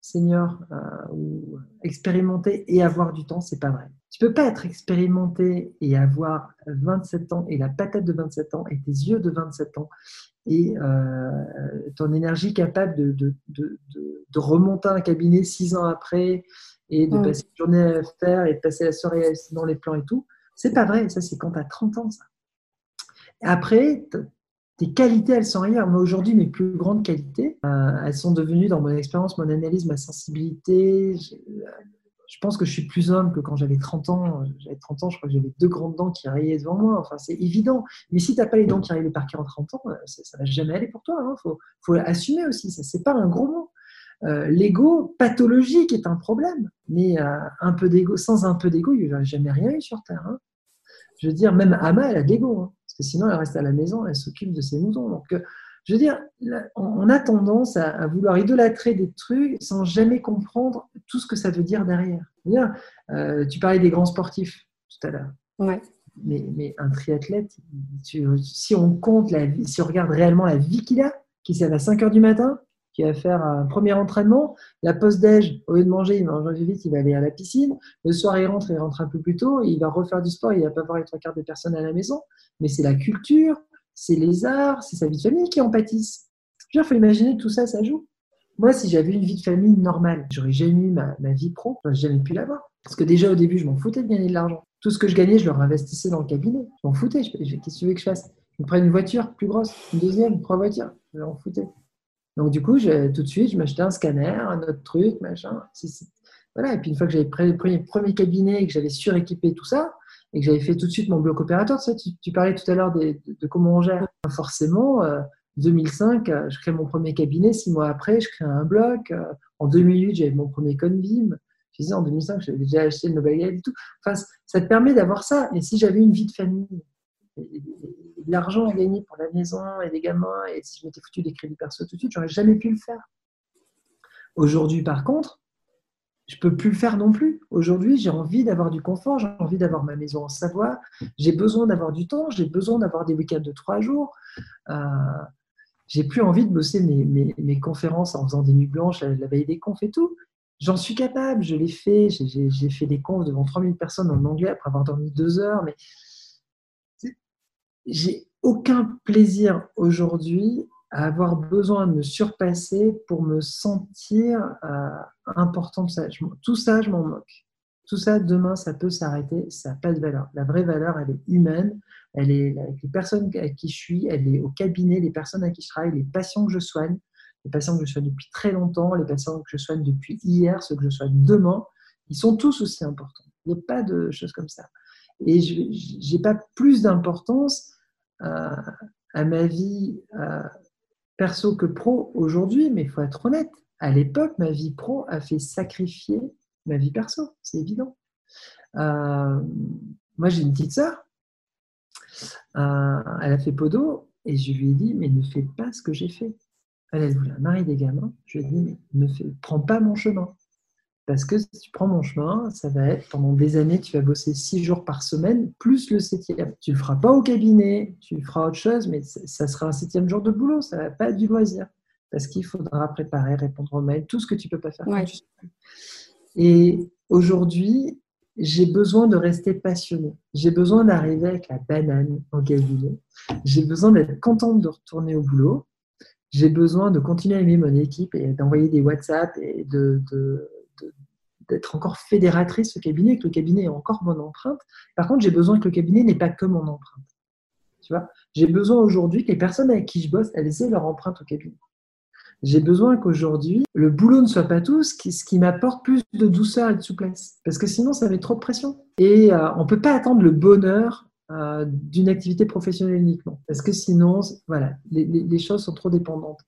senior euh, ou expérimenté et avoir du temps, c'est pas vrai. Tu peux pas être expérimenté et avoir 27 ans et la patate de 27 ans et tes yeux de 27 ans et euh, ton énergie capable de, de, de, de, remonter un cabinet six ans après et de passer une journée à faire et de passer la soirée dans les plans et tout. C'est pas vrai, ça c'est quand tu as 30 ans ça. Après, tes qualités, elles sont ailleurs. Moi, aujourd'hui, mes plus grandes qualités, euh, elles sont devenues, dans mon expérience, mon analyse, ma sensibilité. Je, pense que je suis plus homme que quand j'avais 30 ans. J'avais 30 ans, je crois que j'avais deux grandes dents qui raillaient devant moi. Enfin, c'est évident. Mais si tu n'as pas les dents qui rayent par 40 30 ans, euh, ça ne va jamais aller pour toi. Il hein. faut, faut, assumer aussi. Ce n'est pas un gros mot. Euh, l'ego pathologique est un problème. Mais un peu d'ego, sans un peu d'ego, il n'y aurait jamais rien eu sur Terre. Hein. Je veux dire, même Ama, elle a de l'ego. Hein sinon elle reste à la maison, elle s'occupe de ses moutons. Donc, euh, je veux dire, on a tendance à, vouloir idolâtrer des trucs sans jamais comprendre tout ce que ça veut dire derrière. Euh, tu parlais des grands sportifs tout à l'heure. Ouais. Mais, un triathlète, si on compte la vie, si on regarde réellement la vie qu'il a, qui s'est à 5 heures du matin, qui va faire un premier entraînement. La post-déj, au lieu de manger, il mange vite, il va aller à la piscine. Le soir, il rentre, il rentre un peu plus tôt, il va refaire du sport, il va pas voir les trois quarts des personnes à la maison. Mais c'est la culture, c'est les arts, c'est sa vie de famille qui en pâtissent. Il faut imaginer tout ça, ça joue. Moi, si j'avais une vie de famille normale, j'aurais jamais eu ma, vie pro, j'aurais jamais pu l'avoir. Parce que déjà, au début, je m'en foutais de gagner de l'argent. Tout ce que je gagnais, je le réinvestissais dans le cabinet. Je m'en foutais. Qu'est-ce que tu veux que je fasse? Je me une voiture plus grosse, une deuxième, trois voitures. Je m'en foutais. Donc, du coup, tout de suite, je m'achetais un scanner, un autre truc, machin. Voilà. Et puis, une fois que j'avais pris le premier, cabinet et que j'avais suréquipé tout ça, et que j'avais fait tout de suite mon bloc opérateur, tu, tu, parlais tout à l'heure de, comment on gère. Forcément, 2005, euh, euh, je crée mon premier cabinet. Six mois après, je crée un bloc. Euh, en 2008, j'avais mon premier Convim. Je disais, en 2005, j'avais déjà acheté le Nobel et tout. Enfin, ça te permet d'avoir ça. Mais si j'avais une vie de famille, de l'argent à gagner pour la maison et les gamins, et si je m'étais foutu des crédits perso tout de suite, j'aurais jamais pu le faire. Aujourd'hui, par contre, je peux plus le faire non plus. Aujourd'hui, j'ai envie d'avoir du confort, j'ai envie d'avoir ma maison en Savoie, j'ai besoin d'avoir du temps, j'ai besoin d'avoir des week-ends de trois jours. Euh, j'ai plus envie de bosser mes, conférences en faisant des nuits blanches la, veille des confs et tout. J'en suis capable, je l'ai fait. J'ai fait des confs devant 3000 personnes en anglais après avoir dormi deux heures. Mais j'ai aucun plaisir aujourd'hui à avoir besoin de me surpasser pour me sentir euh, important. tout ça, je m'en moque. Tout ça, demain, ça peut s'arrêter. Ça n'a pas de valeur. La vraie valeur, elle est humaine. Elle est avec les personnes à qui je suis. Elle est au cabinet, les personnes à qui je travaille, les patients que je soigne, les patients que je soigne depuis très longtemps, les patients que je soigne depuis hier, ceux que je soigne demain. Ils sont tous aussi importants. Il n'y a pas de choses comme ça. Et je n'ai pas plus d'importance à, ma vie perso que pro aujourd'hui, mais il faut être honnête. À l'époque, ma vie pro a fait sacrifier ma vie perso, c'est évident. Euh, moi, j'ai une petite sœur. Euh, elle a fait podo et je lui ai dit, mais ne fais pas ce que j'ai fait. Elle, a voulu un mari des gamins. Je lui ai dit, mais ne fais, prends pas mon chemin. Parce que si tu prends mon chemin, ça va être pendant des années, tu vas bosser six jours par semaine, plus le septième. Tu ne le feras pas au cabinet, tu feras autre chose, mais ça sera un septième jour de boulot, ça ne va pas être du loisir. Parce qu'il faudra préparer, répondre aux mails, tout ce que tu ne peux pas faire. Et aujourd'hui, j'ai besoin de rester passionné. J'ai besoin d'arriver avec la banane en cabinet. J'ai besoin d'être contente de retourner au boulot. J'ai besoin de continuer à aimer mon équipe et d'envoyer des WhatsApp et de d'être encore fédératrice au cabinet, que le cabinet ait encore mon empreinte. Par contre, j'ai besoin que le cabinet n'ait pas que mon empreinte. Tu vois? J'ai besoin aujourd'hui que les personnes avec qui je bosse, elles aient leur empreinte au cabinet. J'ai besoin qu'aujourd'hui, le boulot ne soit pas tout, ce qui, m'apporte plus de douceur et de souplesse. Parce que sinon, ça met trop de pression. Et euh, on ne peut pas attendre le bonheur euh, d'une activité professionnelle uniquement. Parce que sinon, voilà, les, les, choses sont trop dépendantes.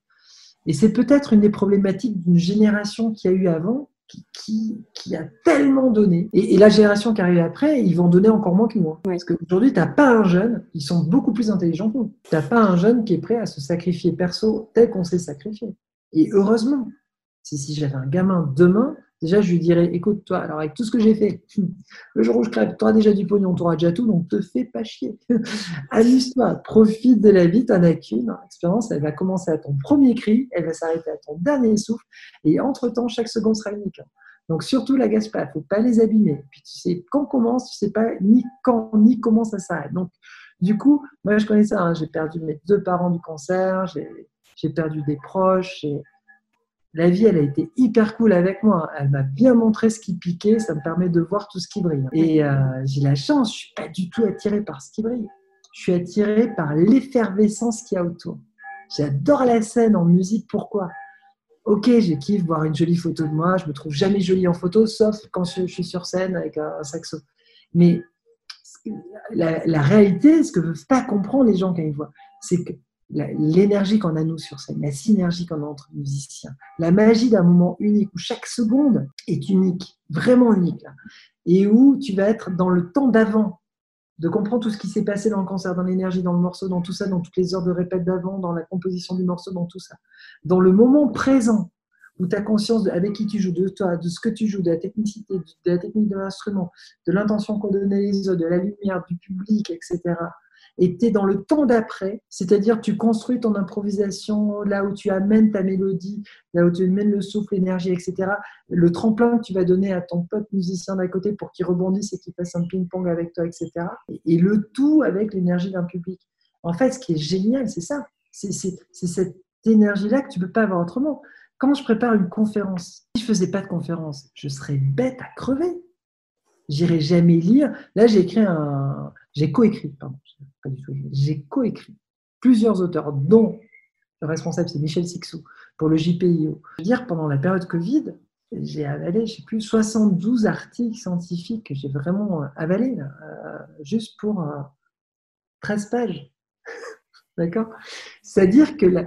Et c'est peut-être une des problématiques d'une génération qui a eu avant, qui, qui, a tellement donné. Et, la génération qui arrive après, ils vont donner encore moins que moi. Parce qu'aujourd'hui, tu n'as pas un jeune, ils sont beaucoup plus intelligents que nous. Tu n'as pas un jeune qui est prêt à se sacrifier perso tel qu'on s'est sacrifié. Et heureusement, si j'avais un gamin demain, Déjà, je lui dirais, écoute, toi, alors avec tout ce que j'ai fait, *laughs* le jour où je crève, tu auras déjà du pognon, tu auras déjà tout, donc te fais pas chier. *laughs* Amuse-toi, profite de la vie, tu n'en as qu'une. L'expérience, elle va commencer à ton premier cri, elle va s'arrêter à ton dernier souffle, et entre-temps, chaque seconde sera unique. Donc surtout, la gâche pas, il ne faut pas les abîmer. Puis tu sais quand commence, tu sais pas ni quand ni comment ça s'arrête. Donc du coup, moi je connais ça, hein. j'ai perdu mes deux parents du cancer, j'ai perdu des proches, la vie, elle a été hyper cool avec moi. Elle m'a bien montré ce qui piquait. Ça me permet de voir tout ce qui brille. Et euh, j'ai la chance, je suis pas du tout attirée par ce qui brille. Je suis attirée par l'effervescence qu'il y a autour. J'adore la scène en musique. Pourquoi? Ok, je kiffe voir une jolie photo de moi. Je me trouve jamais jolie en photo, sauf quand je, suis sur scène avec un, saxo. Mais la, réalité, ce que ne veulent pas comprendre les gens quand ils voient, c'est que l'énergie qu'on a nous sur scène, la synergie qu'on a entre musiciens, la magie d'un moment unique où chaque seconde est unique, vraiment unique, et où tu vas être dans le temps d'avant, de comprendre tout ce qui s'est passé dans le concert, dans l'énergie, dans le morceau, dans tout ça, dans toutes les heures de répète d'avant, dans la composition du morceau, dans tout ça. Dans le moment présent, où tu as conscience de avec qui tu joues, de toi, de ce que tu joues, de la technicité, de la technique de l'instrument, de l'intention qu'on donnait les autres, de la lumière, du public, etc et tu es dans le temps d'après, c'est-à-dire tu construis ton improvisation là où tu amènes ta mélodie, là où tu amènes le souffle, l'énergie, etc. Le tremplin que tu vas donner à ton pote musicien d'à côté pour qu'il rebondisse et qu'il fasse un ping-pong avec toi, etc. Et, le tout avec l'énergie d'un public. En fait, ce qui est génial, c'est ça. C'est cette énergie-là que tu ne peux pas avoir autrement. Quand je prépare une conférence, si je faisais pas de conférence, je serais bête à crever. J'irai jamais lire. Là, j'ai écrit un, j'ai coécrit, pardon, j'ai coécrit plusieurs auteurs, dont le responsable, c'est Michel Sixou, pour le JPIO. Je veux dire, pendant la période Covid, j'ai avalé, je sais plus, 72 articles scientifiques que j'ai vraiment avalés, euh, juste pour 13 euh, pages. *laughs* D'accord? C'est-à-dire que la,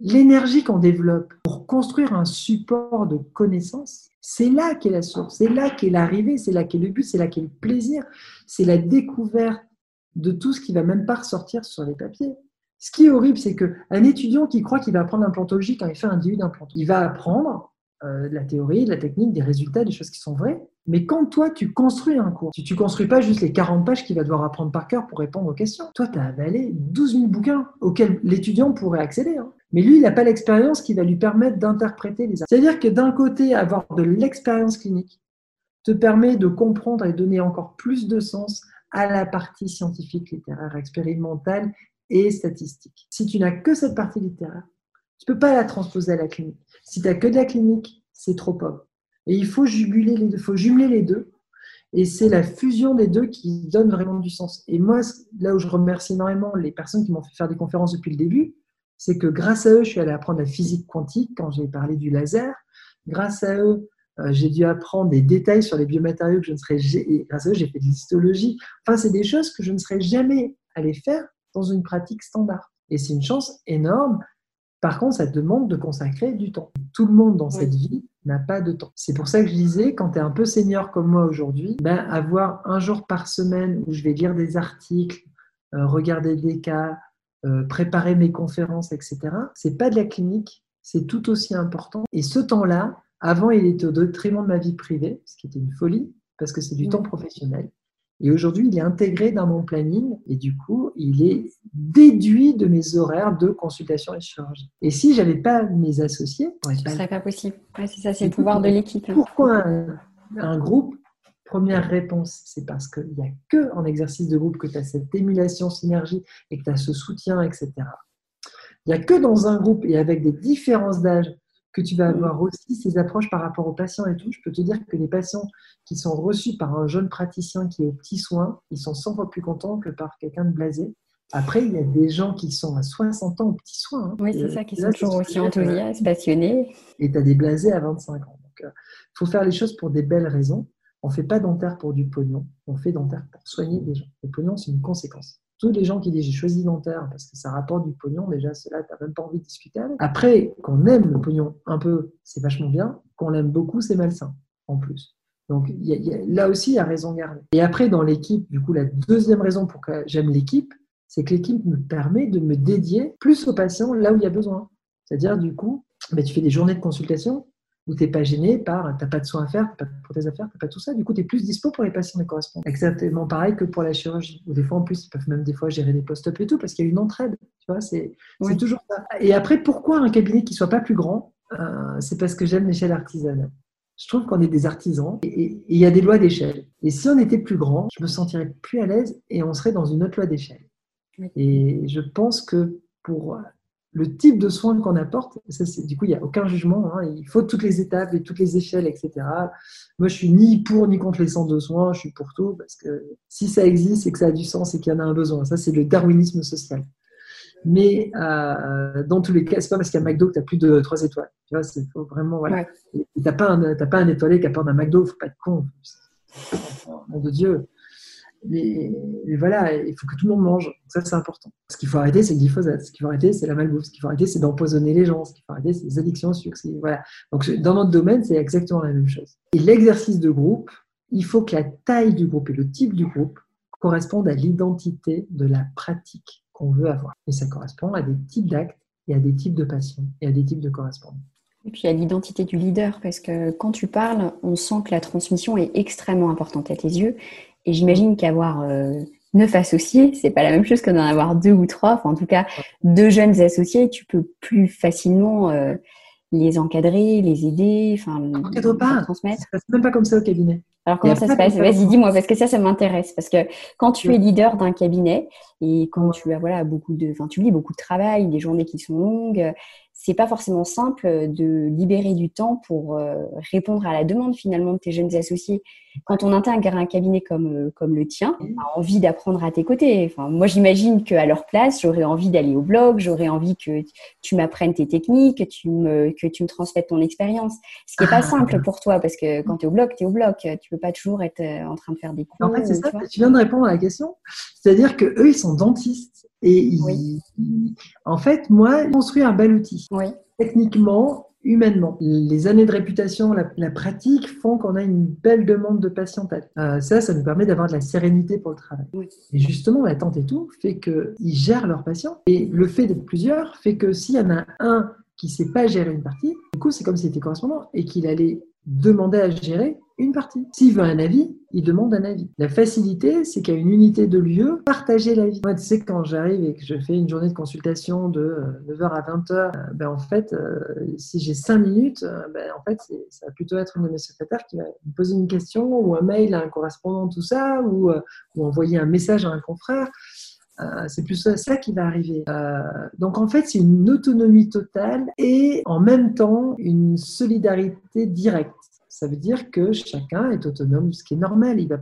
l'énergie qu'on développe pour construire un support de connaissances, c'est là qu'est la source, c'est là qu'est l'arrivée, c'est là qu'est le but, c'est là qu'est le plaisir, c'est la découverte de tout ce qui va même pas ressortir sur les papiers. Ce qui est horrible, c'est qu'un étudiant qui croit qu'il va apprendre l'implantologie quand il fait un DU d'implantologie, il va apprendre euh, la théorie, la technique, des résultats, des choses qui sont vraies. Mais quand toi, tu construis un cours, tu ne construis pas juste les 40 pages qu'il va devoir apprendre par cœur pour répondre aux questions. Toi, tu as avalé 12 000 bouquins auxquels l'étudiant pourrait accéder. Hein. Mais lui, il n'a pas l'expérience qui va lui permettre d'interpréter les C'est-à-dire que d'un côté, avoir de l'expérience clinique te permet de comprendre et donner encore plus de sens à la partie scientifique, littéraire, expérimentale et statistique. Si tu n'as que cette partie littéraire, tu ne peux pas la transposer à la clinique. Si tu n'as que de la clinique, c'est trop pauvre. Et il faut juguler les deux, faut jumeler les deux. Et c'est la fusion des deux qui donne vraiment du sens. Et moi, là où je remercie énormément les personnes qui m'ont fait faire des conférences depuis le début, c'est que grâce à eux, je suis allé apprendre la physique quantique quand j'ai parlé du laser. Grâce à eux, euh, j'ai dû apprendre des détails sur les biomatériaux que je ne serais et grâce à eux, j'ai fait de l'histologie. Enfin, c'est des choses que je ne serais jamais allé faire dans une pratique standard. Et c'est une chance énorme par contre, ça demande de consacrer du temps. Tout le monde dans cette vie n'a pas de temps. C'est pour ça que je disais, quand tu es un peu senior comme moi aujourd'hui, ben, avoir un jour par semaine où je vais lire des articles, euh, regarder des cas, euh, préparer mes conférences, etc., c'est pas de la clinique, c'est tout aussi important. Et ce temps-là, avant, il était au détriment de ma vie privée, ce qui était une folie, parce que c'est du temps professionnel. Et aujourd'hui, il est intégré dans mon planning et du coup, il est déduit de mes horaires de consultation et de chirurgie. Et si je n'avais pas mes associés, ce ne serait pas possible. c'est ça, c'est le pouvoir de l'équipe. Pourquoi un, groupe? Première réponse, c'est parce qu'il n'y a que en exercice de groupe que tu as cette émulation, synergie et que tu as ce soutien, etc. Il n'y a que dans un groupe et avec des différences d'âge que tu vas avoir aussi ces approches par rapport aux patients et tout. Je peux te dire que les patients qui sont reçus par un jeune praticien qui est au petit soin, ils sont 100 fois plus contents que par quelqu'un de blasé. Après, il y a des gens qui sont à 60 ans au petit soin. Hein. Oui, c'est ça, qui sont toujours aussi enthousiastes, passionnés. Et tu as des blasés à 25 ans. Donc, il euh, faut faire les choses pour des belles raisons. On ne fait pas dentaire pour du pognon, on fait dentaire pour soigner des gens. Le pognon, c'est une conséquence. Tous les gens qui disent j'ai choisi dentaire parce que ça rapporte du pognon, déjà, cela, tu n'as même pas envie de discuter avec. Après, qu'on aime le pognon un peu, c'est vachement bien. Qu'on l'aime beaucoup, c'est malsain, en plus. Donc là aussi, il y a raison garder. Et après, dans l'équipe, du coup, la deuxième raison pour que j'aime l'équipe, c'est que l'équipe me permet de me dédier plus aux patients là où il y a besoin. C'est-à-dire, du coup, ben, tu fais des journées de consultation où tu n'es pas gêné par, tu n'as pas de soins à faire, tu n'as pas de prothèses à faire, tu n'as pas tout ça. Du coup, tu es plus dispo pour les patients des correspondants. Exactement pareil que pour la chirurgie. Ou des fois, en plus, ils peuvent même des fois gérer des post-op et tout parce qu'il y a une entraide. Tu vois, c'est toujours ça. Et après, pourquoi un cabinet qui soit pas plus grand euh, C'est parce que j'aime l'échelle artisanale. Je trouve qu'on est des artisans et il y a des lois d'échelle. Et si on était plus grand, je me sentirais plus à l'aise et on serait dans une autre loi d'échelle. Et je pense que pour le type de soins qu'on apporte, ça, du coup, il n'y a aucun jugement. Hein. il faut toutes les étapes et toutes les échelles, etc. Moi, je suis ni pour ni contre les centres de soins. Je suis pour tout parce que si ça existe, c'est que ça a du sens et qu'il y en a un besoin. Ça, c'est le darwinisme social. Mais euh, dans tous les cas, c'est pas parce qu'il y a un McDo que tu as plus de 3 étoiles. Tu vois, c'est vraiment. Voilà. Tu n'as pas un étoilé qui apporte un McDo, il ne faut pas être con. Nom de Dieu. Mais, voilà, il faut que tout le monde mange. Ça, c'est important. Ce qu'il faut arrêter, c'est le glyphosate. Ce qu'il faut arrêter, c'est la malbouffe. Ce qu'il faut arrêter, c'est d'empoisonner les gens. Ce qu'il faut arrêter, c'est les addictions au sucre. Voilà. Donc, dans notre domaine, c'est exactement la même chose. Et l'exercice de groupe, il faut que la taille du groupe et le type du groupe correspondent à l'identité de la pratique qu'on veut avoir. Et ça correspond à des types d'actes et à des types de patients et à des types de correspondants. Et puis à l'identité du leader, parce que quand tu parles, on sent que la transmission est extrêmement importante à tes yeux. Et j'imagine qu'avoir euh, neuf associés, c'est pas la même chose que d'en avoir deux ou trois. Enfin, en tout cas, deux jeunes associés, tu peux plus facilement euh, les encadrer, les aider, enfin, les pas. transmettre. Ça se passe même pas comme ça au cabinet. Alors comment ça se passe? Vas-y, dis-moi, parce que ça, ça m'intéresse. Parce que quand tu es leader d'un cabinet et quand tu as voilà beaucoup de, enfin, tu lis beaucoup de travail, des journées qui sont longues, c'est pas forcément simple de libérer du temps pour euh, répondre à la demande finalement de tes jeunes associés. Quand on intègre un cabinet comme, euh, comme le tien, on a envie d'apprendre à tes côtés. Enfin, moi, j'imagine qu'à leur place, j'aurais envie d'aller au blog, j'aurais envie que tu m'apprennes tes techniques, que tu me, que tu me transmettes ton expérience. Ce qui n'est pas ah. simple pour toi parce que quand tu es au blog, tu es au blog. Tu peux pas toujours être euh, en train de faire des cours. En fait, c'est ça, tu viens de répondre à la question. C'est-à-dire qu'eux, ils sont dentistes. Et en fait, moi, construit un bel outil. Techniquement, humainement. Les années de réputation, la, pratique font qu'on a une belle demande de patientèle. Euh, ça, ça nous permet d'avoir de la sérénité pour le travail. Et justement, l'attente et tout fait qu'ils gèrent leurs patients. Et le fait d'être plusieurs fait que s'il y en a un qui ne sait pas gérer une partie, du coup, c'est comme s'il était correspondant et qu'il allait demander à gérer une partie. S'il veut un avis, il demande un avis. La facilité, c'est a une unité de lieu, partager l'avis. Moi, tu sais, quand j'arrive et que je fais une journée de consultation de 9h euh, à 20h, euh, ben, en fait, euh, si j'ai 5 minutes, ben, en fait, ça va plutôt être une de mes secrétaires qui va me poser une question ou un mail à un correspondant, tout ça, ou envoyer un message à un confrère. c'est plus ça qui va arriver. donc en fait, c'est une autonomie totale et en même temps une solidarité directe. Ça veut dire que chacun est autonome, ce qui est normal. Il va...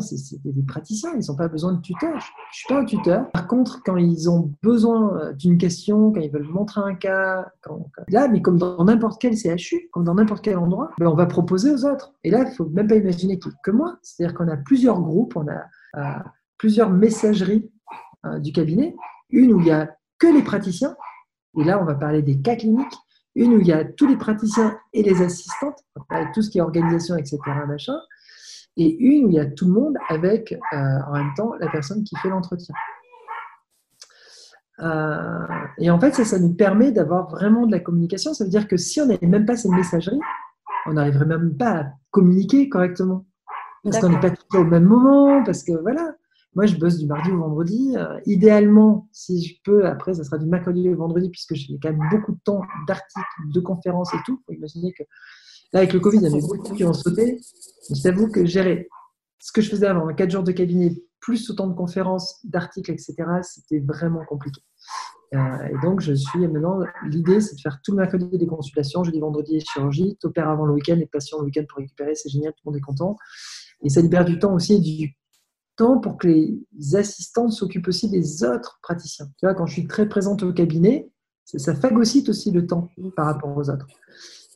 c'est des praticiens, ils n'ont pas besoin de tuteur. Je ne suis pas un tuteur. Par contre, quand ils ont besoin euh, d'une question, quand ils veulent montrer un cas, là, mais comme dans n'importe quel CHU, comme dans n'importe quel endroit, ben, on va proposer aux autres. Et là, il ne faut même pas imaginer qu'il que moi. C'est-à-dire qu'on a plusieurs groupes, on a euh, plusieurs messageries euh, du cabinet. Une où il n'y a que les praticiens, et là, on va parler des cas cliniques une où il y a tous les praticiens et les assistantes, avec tout ce qui est organisation, etc. Machin, et une où il y a tout le monde avec euh, en même temps la personne qui fait l'entretien. Euh, et en fait, ça, ça nous permet d'avoir vraiment de la communication. Ça veut dire que si on n'avait même pas cette messagerie, on n'arriverait même pas à communiquer correctement. Parce qu'on n'est pas tous au même moment, parce que voilà. Moi, je bosse du mardi au vendredi. Euh, idéalement, si je peux, après, ça sera du mercredi au vendredi, puisque j'ai quand même beaucoup de temps d'articles, de conférences et tout. Il faut imaginer que là, avec le Covid, il y a beaucoup qui ont sauté. Je t'avoue que gérer ce que je faisais avant, 4 jours de cabinet, plus autant de conférences, d'articles, etc., c'était vraiment compliqué. Euh, et donc, je suis maintenant, l'idée, c'est de faire tout le mercredi des consultations, jeudi, vendredi et chirurgie, t'opères avant le week-end, les patients le week-end pour récupérer, c'est génial, tout le monde est content. Et ça libère du temps aussi du pour que les assistantes s'occupent aussi des autres praticiens. Tu vois, quand je suis très présente au cabinet, ça phagocyte aussi le temps par rapport aux autres.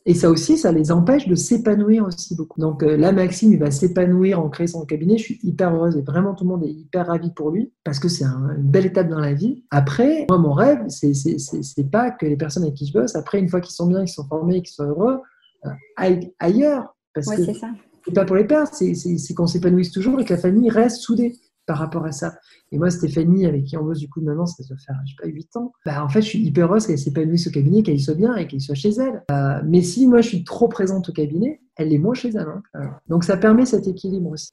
Et ça aussi, ça les empêche de s'épanouir aussi beaucoup. Donc euh, là, Maxime, il va s'épanouir en créant son cabinet. Je suis hyper heureuse et vraiment tout le monde est hyper ravi pour lui parce que c'est une belle étape dans la vie. Après, moi, mon rêve, c'est pas que les personnes avec qui je bosse, après, une fois qu'ils sont bien, qu'ils sont formés, qu'ils sont heureux, euh, aillent ailleurs. Parce que c'est pas pour les perdre, c'est qu'on s'épanouisse toujours et que la famille reste soudée par rapport à ça. Et moi, Stéphanie, avec qui on bosse du coup maintenant, ça doit faire, je sais pas, 8 ans, bah, en fait, je suis hyper heureuse qu'elle s'épanouisse au cabinet, qu'elle soit bien et qu'elle soit chez elle. Euh, mais si moi, je suis trop présente au cabinet, elle est moins chez elle. Hein. Euh, donc, ça permet cet équilibre aussi.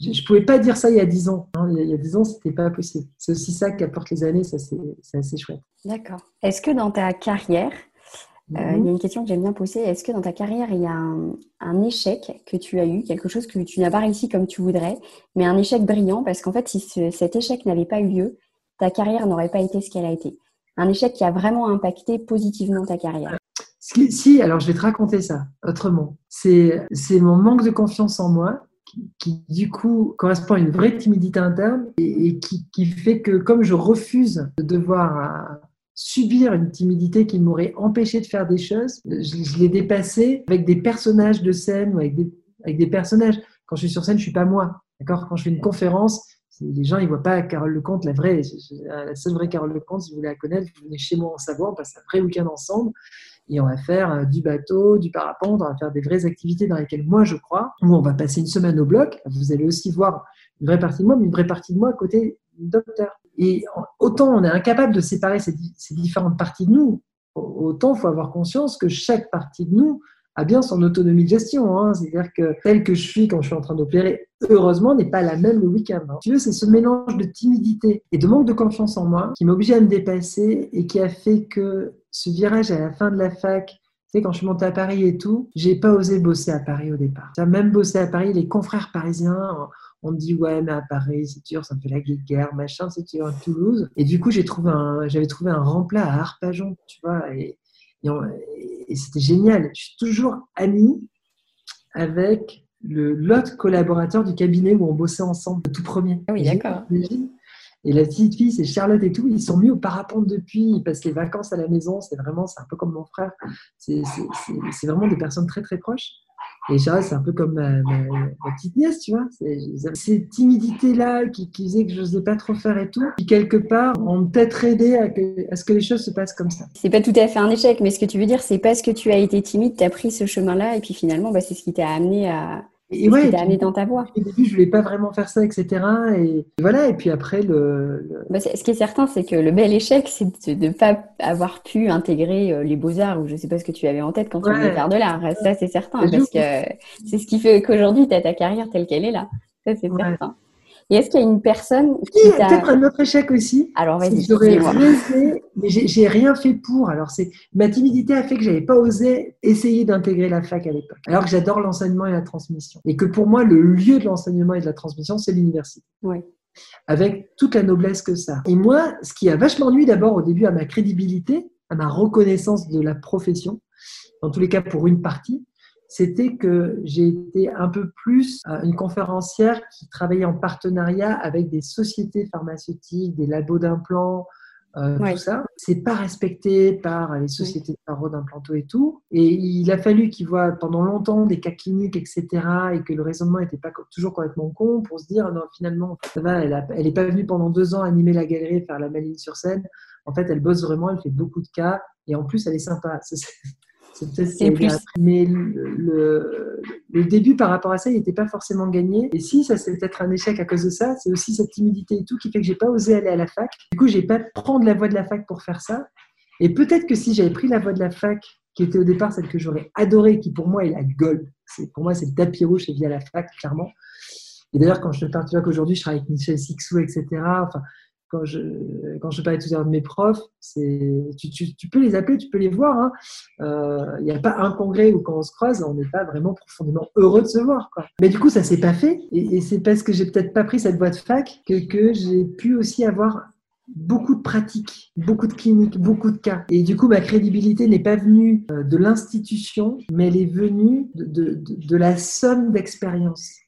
Je ne pouvais pas dire ça il y a 10 ans. Hein. Il y a 10 ans, c'était pas possible. C'est aussi ça qu'apportent les années, ça c'est assez chouette. D'accord. Est-ce que dans ta carrière, euh, il y a mhm. une question que j'aime bien poser. Est-ce que dans ta carrière, il y a un, échec que tu as eu, quelque chose que tu n'as pas réussi comme tu voudrais, mais un échec brillant Parce qu'en fait, si cet échec n'avait pas eu lieu, ta carrière n'aurait pas été ce qu'elle a été? Un échec qui a vraiment impacté positivement ta carrière. Si, alors je vais te raconter ça autrement. C'est mon manque de confiance en moi qui, du coup correspond à une vraie timidité interne et, qui, qui, fait que comme je refuse de devoir subir une timidité qui m'aurait empêché de faire des choses. Je, l'ai dépassé avec des personnages de scène ou avec des, personnages. Quand je suis sur scène, je suis pas moi. D'accord? Quand je fais une conférence, les gens ils voient pas Carole Lecomte, la vraie, la seule vraie Carole Lecomte. Si vous voulez la connaître, vous venez chez moi en savoir. On passe un vrai week-end ensemble et on va faire euh, du bateau, du parapente, on va faire des vraies activités dans lesquelles moi je crois. Ou on va passer une semaine au bloc. Vous allez aussi voir une vraie partie de moi, mais une vraie partie de moi à côté docteur. Et autant on est incapable de séparer ces, différentes parties de nous, autant il faut avoir conscience que chaque partie de nous a bien son autonomie de gestion. Hein. C'est-à-dire que telle que je suis quand je suis en train d'opérer, heureusement, n'est pas la même le week-end. Hein. Veux, c'est ce mélange de timidité et de manque de confiance en moi qui m'a obligé à me dépasser et qui a fait que ce virage à la fin de la fac, tu sais, quand je suis montée à Paris et tout, j'ai pas osé bosser à Paris au départ. J'ai même bossé à Paris, les confrères parisiens on me dit ouais mais à Paris c'est dur ça me fait la guerre machin c'est dur à Toulouse. Et du coup j'ai trouvé un j'avais trouvé un remplat à Arpajon tu vois et, c'était génial. Je suis toujours amie avec l'autre collaborateur du cabinet où on bossait ensemble le tout premier. Ah oui d'accord. et la petite fille, c'est Charlotte et tout, ils sont mis au parapente depuis, ils passent les vacances à la maison, c'est vraiment, c'est un peu comme mon frère, c'est vraiment des personnes très très proches. Et Charles, c'est un peu comme ma, petite nièce, tu vois. Ces timidités-là qui, qui faisaient que je n'osais pas trop faire et tout, qui quelque part ont peut-être aidé à, à, ce que les choses se passent comme ça. C'est pas tout à fait un échec, mais ce que tu veux dire, c'est parce que tu as été timide, tu as pris ce chemin-là, et puis finalement, bah, c'est ce qui t'a amené à, et ouais, amené dans ta voie. Au début, je voulais pas vraiment faire ça, etc. Et voilà. Et puis après, le. Bah, ce qui est certain, c'est que le bel échec, c'est de ne pas avoir pu intégrer euh, les beaux arts ou je sais pas ce que tu avais en tête quand tu voulais faire de l'art. Ça, c'est certain, parce que c'est ce qui fait qu'aujourd'hui, tu as ta carrière telle qu'elle est là. Ça, c'est certain. Et est-ce qu'il y a une personne qui t'a... Peut-être un autre échec aussi. Alors vas-y. J'aurais mais j'ai rien fait pour. Alors c'est ma timidité a fait que j'avais pas osé essayer d'intégrer la fac à l'époque. Alors que j'adore l'enseignement et la transmission, et que pour moi le lieu de l'enseignement et de la transmission c'est l'université. Oui. Avec toute la noblesse que ça. Et moi, ce qui a vachement nuit d'abord au début à ma crédibilité, à ma reconnaissance de la profession, dans tous les cas pour une partie, c'était que j'ai été un peu plus euh, une conférencière qui travaillait en partenariat avec des sociétés pharmaceutiques, des labos d'implants, euh, tout ça. C'est pas respecté par les sociétés de d'implanto et tout. Et il a fallu qu'ils voient pendant longtemps des cas cliniques, etc., et que le raisonnement n'était pas toujours complètement con pour se dire non, finalement, ça va, elle, n'est pas venue pendant deux ans animer la galerie, faire la maline sur scène. En fait, elle bosse vraiment, elle fait beaucoup de cas, et en plus, elle est sympa. C'est plus... Mais le, le, début par rapport à ça, il n'était pas forcément gagné. Et si, ça c'est peut-être un échec à cause de ça, c'est aussi cette timidité et tout qui fait que j'ai pas osé aller à la fac. Du coup, j'ai pas prendre la voie de la fac pour faire ça. Et peut-être que si j'avais pris la voie de la fac, qui était au départ celle que j'aurais adorée, qui pour moi est la gold, c'est pour moi c'est le tapis rouge et via la fac, clairement. Et d'ailleurs, quand je te parle, tu vois qu'aujourd'hui je travaille avec Michel Sixou, etc. Enfin, quand je, quand je parlais tout à l'heure de mes profs, tu, tu, tu, peux les appeler, tu peux les voir. Hein. Euh, il n'y a pas un congrès où quand on se croise, on n'est pas vraiment profondément heureux de se voir. Mais du coup, ça s'est pas fait. Et, c'est parce que j'ai peut-être pas pris cette voie de fac que, que j'ai pu aussi avoir beaucoup de pratiques, beaucoup de cliniques, beaucoup de cas. Et du coup, ma crédibilité n'est pas venue euh, de l'institution, mais elle est venue de, de, de la somme d'expériences.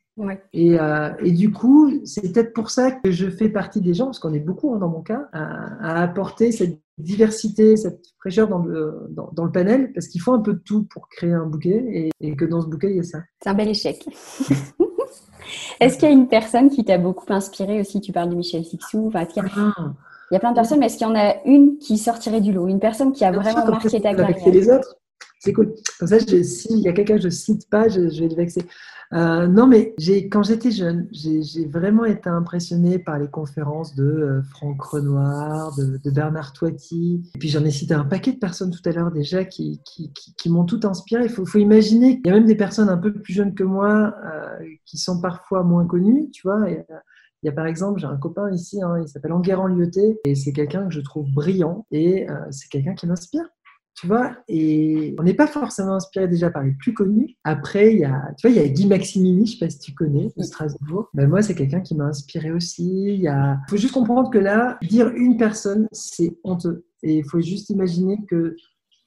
Et, euh, et, du coup, c'est peut-être pour ça que je fais partie des gens, parce qu'on est beaucoup hein, dans mon cas, à, apporter cette diversité, cette fraîcheur dans le, dans, le panel, parce qu'il faut un peu de tout pour créer un bouquet, et, que dans ce bouquet, il y a ça. C'est un bel échec. *laughs* Est-ce qu'il y a une personne qui t'a beaucoup inspiré aussi? Tu parles de Michel Sixou. Enfin, il, y a... Ah. il y a plein de personnes, mais est-ce qu'il y en a une qui sortirait du lot? Une personne qui a vraiment marqué ta carrière? les autres c'est cool. Comme ça, s'il y a quelqu'un que je ne cite pas, je, vais le vexer. Euh, non, mais quand j'étais jeune, j'ai vraiment été impressionnée par les conférences de euh, Franck Renoir, de, Bernard Toiti. Et puis j'en ai cité un paquet de personnes tout à l'heure déjà qui, qui, m'ont tout inspiré. Il faut, faut imaginer qu'il y a même des personnes un peu plus jeunes que moi euh, qui sont parfois moins connues, tu vois. il y a par exemple, j'ai un copain ici, hein, il s'appelle Enguerrand Lyoté, et c'est quelqu'un que je trouve brillant, et c'est quelqu'un qui m'inspire. Tu vois, et on n'est pas forcément inspiré déjà par les plus connus. Après, il y a, tu vois, il y a Guy Maximini, je ne sais pas si tu connais, de Strasbourg. Ben moi, c'est quelqu'un qui m'a inspiré aussi. Il y a... faut juste comprendre que là, dire une personne, c'est honteux. Et il faut juste imaginer que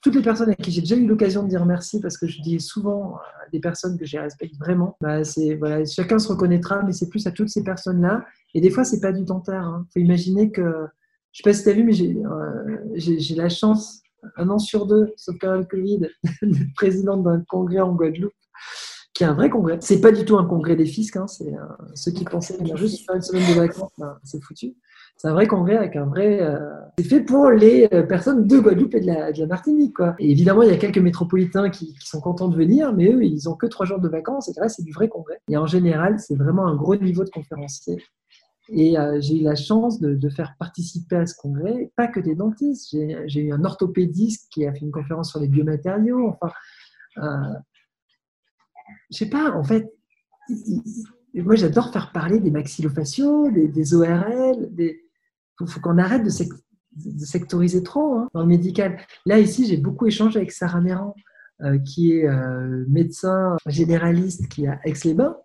toutes les personnes à qui j'ai déjà eu l'occasion de dire merci, parce que je dis souvent des personnes que je respecte vraiment, bah c'est, voilà, chacun se reconnaîtra, mais c'est plus à toutes ces personnes-là. Et des fois, c'est pas du Il hein. faut imaginer que, je sais pas si tu as vu, mais j'ai, euh, la chance un an sur deux, sauf qu'avec *laughs* le Covid, d'être présidente d'un congrès en Guadeloupe, qui est un vrai congrès. C'est pas du tout un congrès des fiscs, hein, c'est euh, ceux qui pensaient venir juste faire une semaine de vacances, ben, c'est foutu. C'est un vrai congrès avec un vrai. Euh, c'est fait pour les euh, personnes de Guadeloupe et de la, Martinique, quoi. Et évidemment, il y a quelques métropolitains qui, sont contents de venir, mais eux, ils ont que trois jours de vacances. Et c'est du vrai congrès. Et en général, c'est vraiment un gros niveau de conférencier. Et euh, j'ai eu la chance de, faire participer à ce congrès, pas que des dentistes. J'ai eu un orthopédiste qui a fait une conférence sur les biomatériaux. Enfin, euh, je sais pas, en fait, moi j'adore faire parler des maxillofaciaux, des, ORL. Il faut, qu'on arrête de, sectoriser trop hein, dans le médical. Là, ici, j'ai beaucoup échangé avec Sarah Méran, euh, qui est euh, médecin généraliste qui a Aix-les-Bains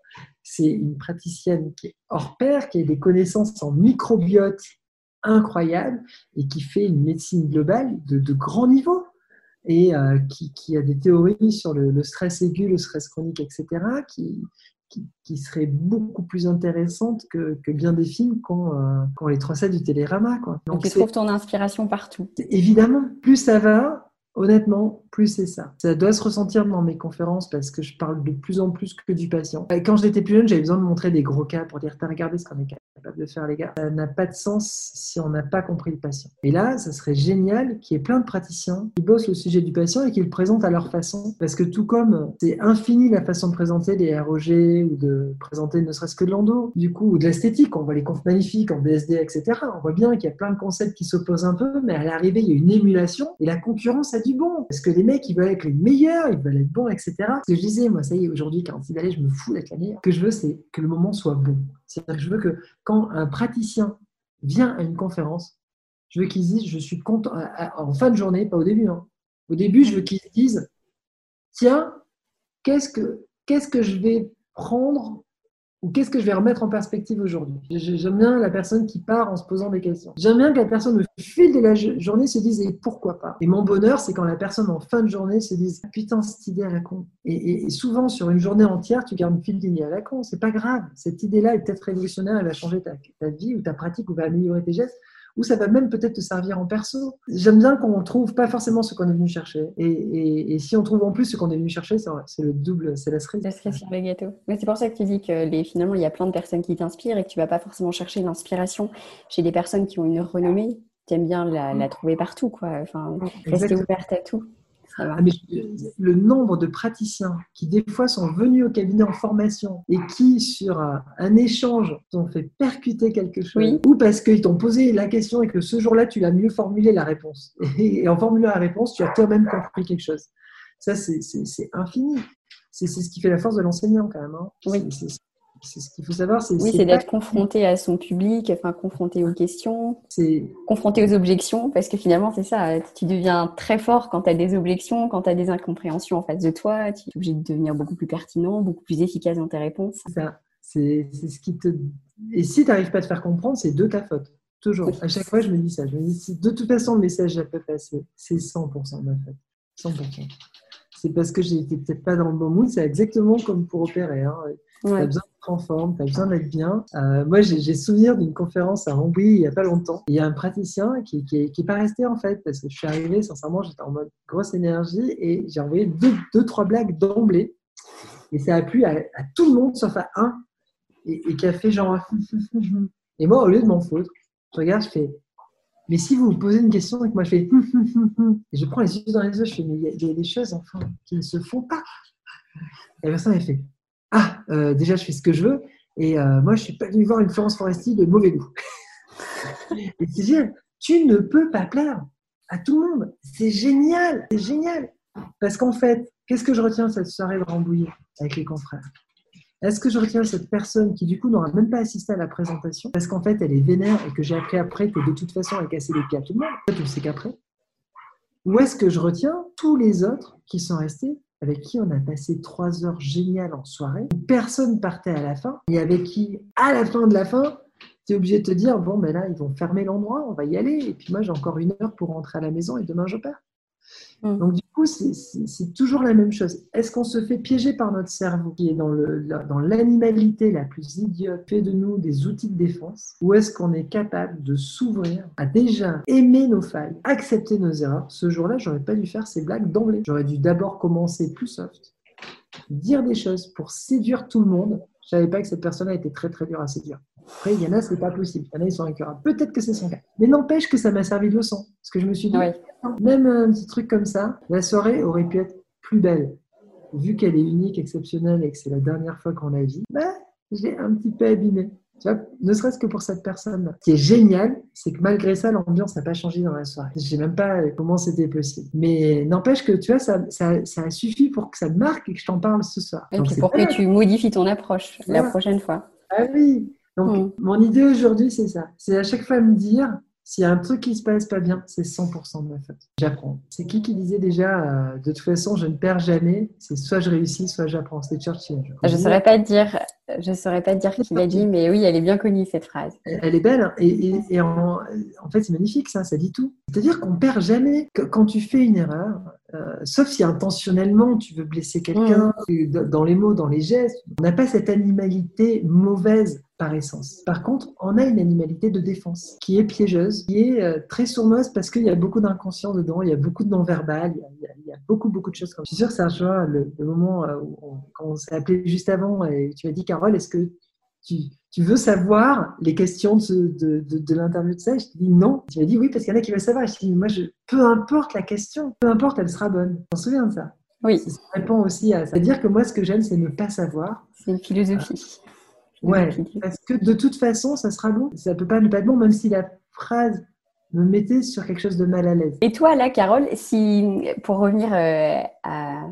c'est une praticienne qui est hors pair, qui a des connaissances en microbiote incroyables et qui fait une médecine globale de, grand niveau et euh, qui, a des théories sur le, stress aigu, le stress chronique, etc., qui, qui, seraient beaucoup plus intéressantes que, bien des films qu'on euh, les traçait du télérama. Quoi. Donc, tu trouves ton inspiration partout. Évidemment, plus ça va, Honnêtement, plus c'est ça. Ça doit se ressentir dans mes conférences parce que je parle de plus en plus que du patient. Quand j'étais plus jeune, j'avais besoin de montrer des gros cas pour dire T'as regardé ce qu'on est capable de faire, les gars. Ça n'a pas de sens si on n'a pas compris le patient. Et là, ça serait génial qu'il y ait plein de praticiens qui bossent le sujet du patient et qui le présentent à leur façon. Parce que tout comme c'est infini la façon de présenter des ROG ou de présenter ne serait-ce que de l'endo, du coup, ou de l'esthétique, on voit les confs magnifiques en BSD, etc. On voit bien qu'il y a plein de concepts qui s'opposent un peu, mais à l'arrivée, il y a une émulation et la concurrence bon. Parce que les mecs, ils veulent être les meilleurs, ils veulent être bons, etc. Ce que je disais, moi, ça y est, aujourd'hui, 46 allez, je me fous d'être la meilleure. Ce que je veux, c'est que le moment soit bon. C'est-à-dire que je veux que quand un praticien vient à une conférence, je veux qu'ils disent, je suis content, en fin de journée, pas au début. Hein. Au début, je veux qu'ils disent, tiens, qu'est-ce que, qu'est-ce que je vais prendre ou qu'est-ce que je vais remettre en perspective aujourd'hui? J'aime bien la personne qui part en se posant des questions. J'aime bien que la personne au fil de la journée se dise et pourquoi pas? Et mon bonheur, c'est quand la personne en fin de journée se dise putain, cette idée à la con. Et, souvent, sur une journée entière, tu gardes une file d'idées à la con. C'est pas grave. Cette idée-là est peut-être révolutionnaire, elle va changer ta, ta vie ou ta pratique ou va améliorer tes gestes ou ça va même peut-être te servir en perso. J'aime bien qu'on trouve pas forcément ce qu'on est venu chercher. Et, si on trouve en plus ce qu'on est venu chercher, c'est le double, c'est la cerise. La cerise sur le gâteau. Mais c'est pour ça que tu dis que les, finalement, il y a plein de personnes qui t'inspirent et que tu vas pas forcément chercher l'inspiration chez des personnes qui ont une renommée. Tu aimes bien la, la, trouver partout, quoi. Enfin, rester ouverte à tout. Le nombre de praticiens qui, des fois, sont venus au cabinet en formation et qui, sur un, échange, t'ont fait percuter quelque chose, ou parce qu'ils t'ont posé la question et que ce jour-là, tu l'as mieux formulé la réponse. *laughs* Et, en formulant la réponse, tu as toi-même compris quelque chose. Ça, c'est infini. C'est ce qui fait la force de l'enseignant, quand même. Hein. Oui c'est ce qu'il faut savoir. Oui, c'est d'être confronté à son public, enfin confronté aux questions, confronté aux objections, parce que finalement, c'est ça, tu deviens très fort quand tu as des objections, quand tu as des incompréhensions en face de toi, tu es obligé de devenir beaucoup plus pertinent, beaucoup plus efficace dans tes réponses. C'est ça, c'est ce qui te... Et si tu n'arrives pas à te faire comprendre, c'est de ta faute. Toujours. À chaque fois, je me dis ça. Je me dis, de toute façon, le message n'a pas passé, c'est 100% de ma faute. 100% c'est parce que j'étais peut-être pas dans le bon mood. C'est exactement comme pour opérer. Hein. Tu as besoin en forme, tu as besoin d'être bien. Euh, moi, j'ai souvenir d'une conférence à Rambouillet il n'y a pas longtemps. Il y a un praticien qui n'est pas resté en fait, parce que je suis arrivé, sincèrement, j'étais en mode grosse énergie et j'ai envoyé deux, deux, trois blagues d'emblée. Et ça a plu à, tout le monde sauf à un, et, qui a fait genre. *laughs* Et moi, au lieu de m'en foutre, je regarde, je fais mais si vous me posez une question moi je fais *laughs* et je prends les yeux dans les yeux, je fais mais il y, a des choses enfin qui ne se font pas. Et la personne elle fait ah euh, déjà je fais ce que je veux et euh, moi je suis pas venu voir une Florence Foresti de mauvais goût. *laughs* et c'est génial. Tu ne peux pas plaire à tout le monde. C'est génial, c'est génial. Parce qu'en fait, qu'est-ce que je retiens de cette soirée de Rambouillet avec les confrères? Est-ce que je retiens cette personne qui, du coup, n'aura même pas assisté à la présentation? Parce qu'en fait, elle est vénère et que j'ai appris après que de toute façon, elle cassait les pieds à tout le monde En fait, on sait qu'après. Ou est-ce que je retiens tous les autres qui sont restés avec qui on a passé trois heures géniales en soirée, où personne partait à la fin, et avec qui, à la fin de la fin, tu es obligé de te dire, bon, ben là, ils vont fermer l'endroit, on va y aller, et puis moi, j'ai encore une heure pour rentrer à la maison, et demain, je perds. Mm. Donc, du coup, c'est toujours la même chose. Est-ce qu'on se fait piéger par notre cerveau, qui est dans l'animalité la plus idiote, de nous des outils de défense, ou est-ce qu'on est capable de s'ouvrir à déjà aimer nos failles, accepter nos erreurs? Ce jour-là, j'aurais pas dû faire ces blagues d'emblée. J'aurais dû d'abord commencer plus soft, dire des choses pour séduire tout le monde. Je savais pas que cette personne a été très très dure à séduire. Après, il y en a, c'est pas possible. Il y en a, ils sont incurables. Peut-être que c'est son cas. Mais n'empêche que ça m'a servi de leçon. Parce que je me suis dit, même un petit truc comme ça, la soirée aurait pu être plus belle. Vu qu'elle est unique, exceptionnelle et que c'est la dernière fois qu'on la vit, bah, j'ai un petit peu abîmé. Tu vois, ne serait-ce que pour cette personne. Ce qui est génial, c'est que malgré ça, l'ambiance n'a pas changé dans la soirée. Je sais même pas comment c'était possible. Mais n'empêche que, tu vois, ça, ça, ça, a suffi pour que ça te marque et que je t'en parle ce soir. Et pour que tu modifies ton approche la prochaine fois. Ah oui, donc, mm. mon idée aujourd'hui, c'est ça. C'est à chaque fois me dire, s'il y a un truc qui se passe pas bien, c'est 100% de ma faute. J'apprends. C'est qui qui disait déjà, euh, de toute façon, je ne perds jamais. C'est soit je réussis, soit j'apprends. C'est Churchill. Je ne saurais pas dire, je saurais pas dire qui l'a dit, *laughs* mais oui, elle est bien connue cette phrase. Elle est belle hein. et, en, fait, c'est magnifique ça. Ça dit tout. C'est-à-dire qu'on perd jamais. Quand tu fais une erreur, euh, sauf si intentionnellement tu veux blesser quelqu'un, mm. dans les mots, dans les gestes, on n'a pas cette animalité mauvaise par essence. Par contre, on a une animalité de défense qui est piégeuse, qui est euh, très sournoise parce qu'il y a beaucoup d'inconscient dedans, il y a beaucoup de non-verbal, il, y a beaucoup, beaucoup de choses comme Je suis c'est un le, le moment euh, où on, quand on s'est appelé juste avant et tu as dit, Carole, est-ce que tu, tu, veux savoir les questions de, de, de, l'interview de ça? Je te dis non. Tu m'as dit oui parce qu'il y en a qui veulent savoir. je te dis, moi, je, peu importe la question, peu importe, elle sera bonne. Tu t'en souviens de ça Oui. Ça répond aussi à ça. C'est-à-dire que moi, ce que j'aime, c'est ne pas savoir. C'est une philosophie. Ouais, parce que de toute façon, ça sera bon. Ça peut pas ne pas être bon, même si la phrase me mettait sur quelque chose de mal à l'aise. Et toi, là, Carole, si, pour revenir euh, à,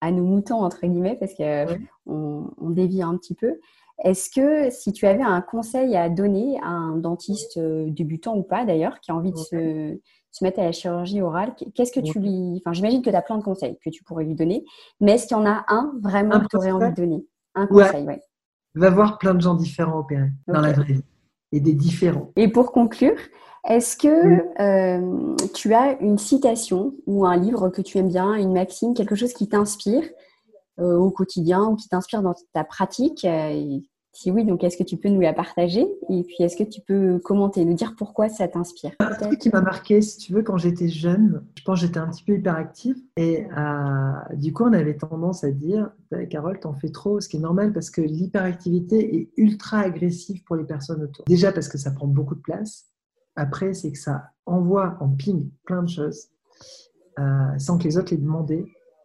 à, nos moutons, entre guillemets, parce qu'on on dévie un petit peu, est-ce que si tu avais un conseil à donner à un dentiste euh, débutant ou pas d'ailleurs, qui a envie de se, se, mettre à la chirurgie orale, qu'est-ce que tu lui... Enfin, j'imagine que tu as plein de conseils que tu pourrais lui donner, mais est-ce qu'il y en a un vraiment que tu aurais envie de donner? Un conseil, va voir plein de gens différents opérer dans la vraie vie et des différents. Et pour conclure, est-ce que euh, tu as une citation ou un livre que tu aimes bien, une maxime, quelque chose qui t'inspire euh, au quotidien ou qui t'inspire dans ta pratique euh, si oui, donc est-ce que tu peux nous la partager Et puis est-ce que tu peux commenter, nous dire pourquoi ça t'inspire Un truc qui m'a marqué, si tu veux, quand j'étais jeune, je pense que j'étais un petit peu hyperactive. Et euh, du coup, on avait tendance à dire Carole, t'en fais trop, ce qui est normal parce que l'hyperactivité est ultra agressive pour les personnes autour. Déjà parce que ça prend beaucoup de place. Après, c'est que ça envoie en ping plein de choses euh, sans que les autres les demandent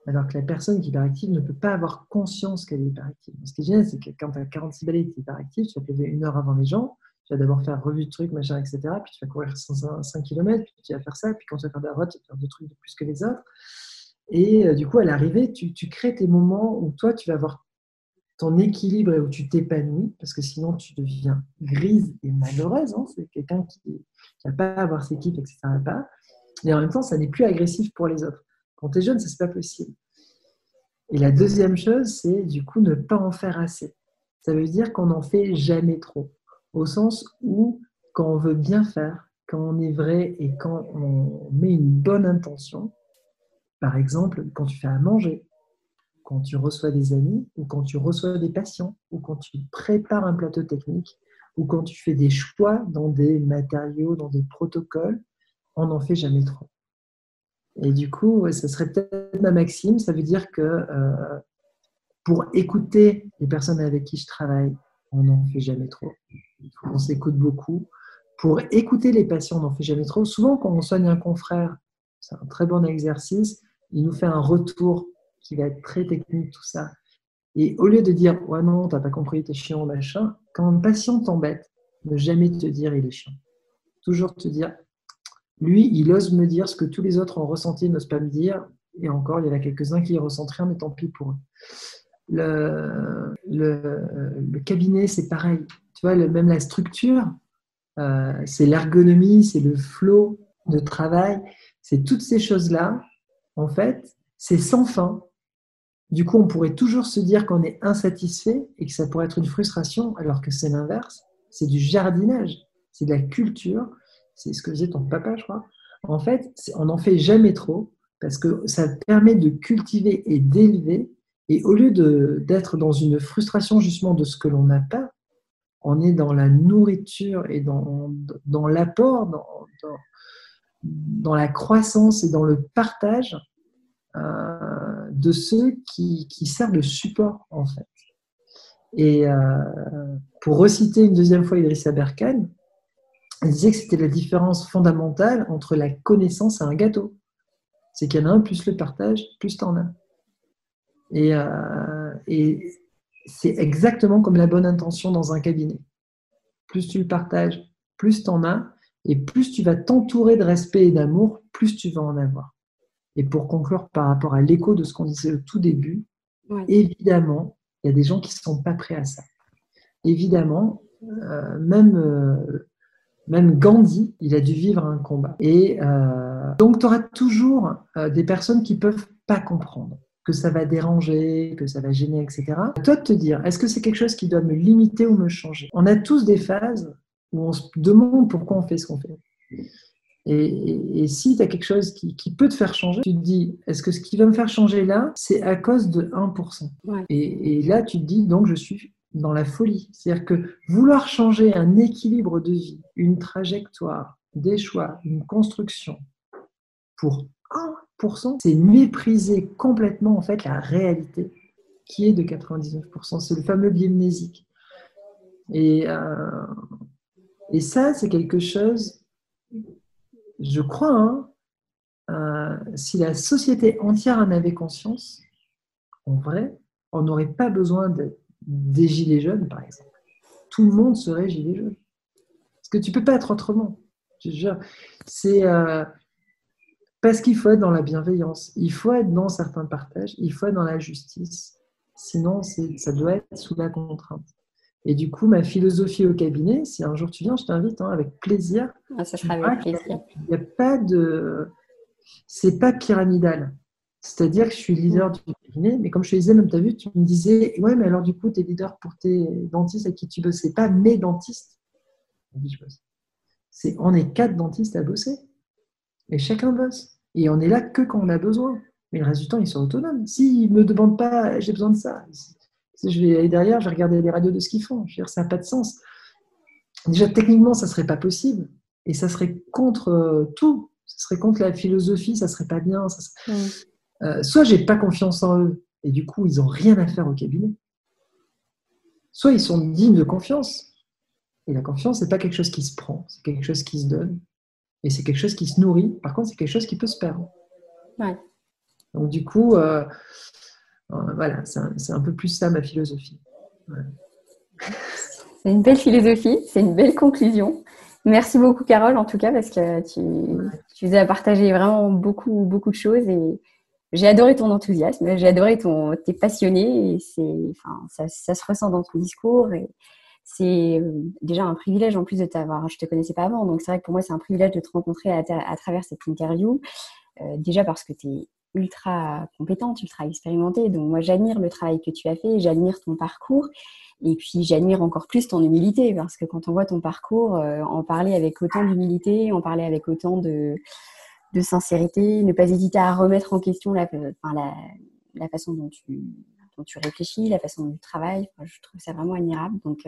alors que la personne qui est hyperactive ne peut pas avoir conscience qu'elle est hyperactive. Ce qui est génial, c'est que quand tu as 46 balais tu es hyperactif, tu vas te lever une heure avant les gens, tu vas d'abord faire revue de trucs, machin, etc. Puis tu vas courir 5 km, puis tu vas faire ça, puis quand tu vas faire de la route, tu vas faire deux trucs de plus que les autres. Et euh, du coup, à l'arrivée, tu, crées tes moments où toi, tu vas avoir ton équilibre et où tu t'épanouis, parce que sinon, tu deviens grise et malheureuse. Hein. C'est quelqu'un qui n'a pas à avoir ses équipe et que ça ne pas. Et en même temps, ça n'est plus agressif pour les autres. Quand tu es jeune, ce n'est pas possible. Et la deuxième chose, c'est du coup ne pas en faire assez. Ça veut dire qu'on n'en fait jamais trop. Au sens où, quand on veut bien faire, quand on est vrai et quand on met une bonne intention, par exemple, quand tu fais à manger, quand tu reçois des amis, ou quand tu reçois des patients, ou quand tu prépares un plateau technique, ou quand tu fais des choix dans des matériaux, dans des protocoles, on n'en fait jamais trop. Et du coup, ça serait peut-être ma maxime, ça veut dire que euh, pour écouter les personnes avec qui je travaille, on n'en fait jamais trop. On s'écoute beaucoup. Pour écouter les patients, on n'en fait jamais trop. Souvent, quand on soigne un confrère, c'est un très bon exercice, il nous fait un retour qui va être très technique, tout ça. Et au lieu de dire, ouais, non, t'as pas compris, t'es chiant, machin, quand un patient t'embête, ne jamais te dire, il est chiant. Toujours te dire, lui, il ose me dire ce que tous les autres ont ressenti, n'osent pas me dire. Et encore, il y en a quelques-uns qui ressentent rien, mais tant pis pour eux. Le, le, cabinet, c'est pareil. Tu vois, même la structure, euh, c'est l'ergonomie, c'est le flot de travail, c'est toutes ces choses-là. En fait, c'est sans fin. Du coup, on pourrait toujours se dire qu'on est insatisfait et que ça pourrait être une frustration, alors que c'est l'inverse. C'est du jardinage, c'est de la culture, c'est ce que disait ton papa, je crois. En fait, on n'en fait jamais trop parce que ça permet de cultiver et d'élever. Et au lieu d'être dans une frustration justement de ce que l'on n'a pas, on est dans la nourriture et dans, l'apport, dans, dans, la croissance et dans le partage euh, de ceux qui, qui, servent de support en fait. Et euh, pour reciter une deuxième fois Idrissa Berkane, elle disait que c'était la différence fondamentale entre la connaissance et un gâteau. C'est qu'il y en a un, plus le partage, plus t'en as. Et, euh, et c'est exactement comme la bonne intention dans un cabinet. Plus tu le partages, plus t'en as, et plus tu vas t'entourer de respect et d'amour, plus tu vas en avoir. Et pour conclure par rapport à l'écho de ce qu'on disait au tout début, évidemment, il y a des gens qui ne sont pas prêts à ça. Évidemment, euh, même euh, même Gandhi, il a dû vivre un combat. Et euh, donc, tu auras toujours euh, des personnes qui peuvent pas comprendre, que ça va déranger, que ça va gêner, etc. toi de te dire, est-ce que c'est quelque chose qui doit me limiter ou me changer? On a tous des phases où on se demande pourquoi on fait ce qu'on fait. Et, si tu as quelque chose qui, peut te faire changer, tu te dis, est-ce que ce qui va me faire changer là, c'est à cause de 1% et, et, là, tu te dis, donc je suis dans la folie. C'est-à-dire que vouloir changer un équilibre de vie, une trajectoire, des choix, une construction pour 1%, c'est mépriser complètement en fait la réalité qui est de 99%. C'est le fameux biais mnésique. Et, euh, et ça, c'est quelque chose, je crois, hein, euh, si la société entière en avait conscience, en vrai, on n'aurait pas besoin d'être des gilets jaunes, par exemple. Tout le monde serait gilet jaune. Parce que tu peux pas être autrement. C'est euh, parce qu'il faut être dans la bienveillance, il faut être dans certains partages, il faut être dans la justice. Sinon, ça doit être sous la contrainte. Et du coup, ma philosophie au cabinet, si un jour tu viens, je t'invite hein, avec plaisir. Ah, ça sera avec plaisir. Il n'y a pas de. C'est pas pyramidal. C'est-à-dire que je suis leader du cabinet, mais comme je te disais, même tu as vu, tu me disais, ouais, mais alors du coup, tu es leader pour tes dentistes avec qui tu bosses. C'est pas mes dentistes. C'est, on est quatre dentistes à bosser. Et chacun bosse. Et on est là que quand on a besoin. Mais le reste du temps, ils sont autonomes. S'ils ne me demandent pas, j'ai besoin de ça. Je vais aller derrière, je vais regarder les radios de ce qu'ils font. Je veux dire, ça n'a pas de sens. Déjà, techniquement, ça ne serait pas possible. Et ça serait contre euh, tout. Ça serait contre la philosophie, ça serait pas bien. Ça euh, soit j'ai pas confiance en eux et du coup ils n'ont rien à faire au cabinet, soit ils sont dignes de confiance. Et la confiance, c'est pas quelque chose qui se prend, c'est quelque chose qui se donne et c'est quelque chose qui se nourrit. Par contre, c'est quelque chose qui peut se perdre. Donc du coup, euh, euh, voilà, c'est un, peu plus ça ma philosophie. C'est une belle philosophie, c'est une belle conclusion. Merci beaucoup Carole en tout cas parce que tu, tu nous as partagé vraiment beaucoup, beaucoup de choses et j'ai adoré ton enthousiasme, j'ai adoré ton, t'es passionné et c'est, enfin, ça, se ressent dans ton discours et c'est euh, déjà un privilège en plus de t'avoir. Je te connaissais pas avant, donc c'est vrai que pour moi c'est un privilège de te rencontrer à, à travers cette interview. Euh, déjà parce que tu es ultra compétente, ultra expérimentée, donc moi j'admire le travail que tu as fait, j'admire ton parcours. Et puis j'admire encore plus ton humilité parce que quand on voit ton parcours, euh, en parler avec autant d'humilité, en parler avec autant de, de sincérité, ne pas hésiter à remettre en question la, la façon dont tu, dont tu réfléchis, la façon dont tu travailles. je trouve ça vraiment admirable. Donc,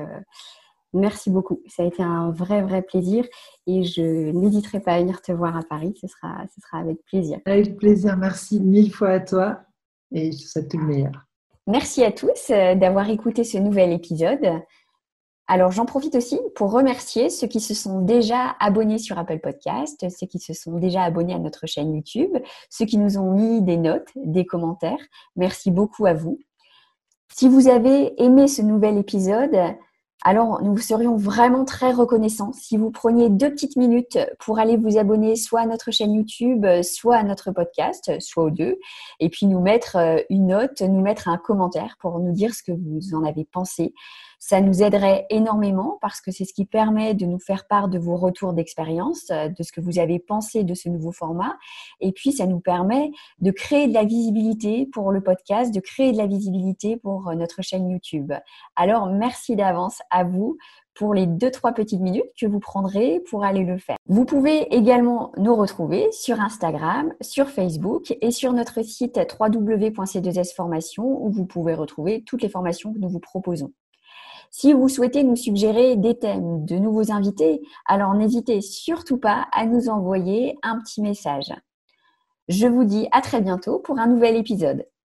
merci beaucoup. Ça a été un vrai, vrai plaisir et je n'hésiterai pas à venir te voir à Paris. Ce sera, ce sera avec plaisir. Avec plaisir. Merci mille fois à toi et je te souhaite tout le meilleur. Merci à tous d'avoir écouté ce nouvel épisode. Alors, j'en profite aussi pour remercier ceux qui se sont déjà abonnés sur Apple Podcast, ceux qui se sont déjà abonnés à notre chaîne YouTube, ceux qui nous ont mis des notes, des commentaires. Merci beaucoup à vous. Si vous avez aimé ce nouvel épisode, alors nous serions vraiment très reconnaissants si vous preniez deux petites minutes pour aller vous abonner soit à notre chaîne YouTube, soit à notre podcast, soit aux deux, et puis nous mettre euh, une note, nous mettre un commentaire pour nous dire ce que vous en avez pensé. Ça nous aiderait énormément parce que c'est ce qui permet de nous faire part de vos retours d'expérience, euh, de ce que vous avez pensé de ce nouveau format. Et puis, ça nous permet de créer de la visibilité pour le podcast, de créer de la visibilité pour euh, notre chaîne YouTube. Alors, merci d'avance à vous pour les deux, trois petites minutes que vous prendrez pour aller le faire. Vous pouvez également nous retrouver sur Instagram, sur Facebook et sur notre site www.c2sformation où vous pouvez retrouver toutes les formations que nous vous proposons. Si vous souhaitez nous suggérer des thèmes, de nouveaux invités, alors n'hésitez surtout pas à nous envoyer un petit message. Je vous dis à très bientôt pour un nouvel épisode.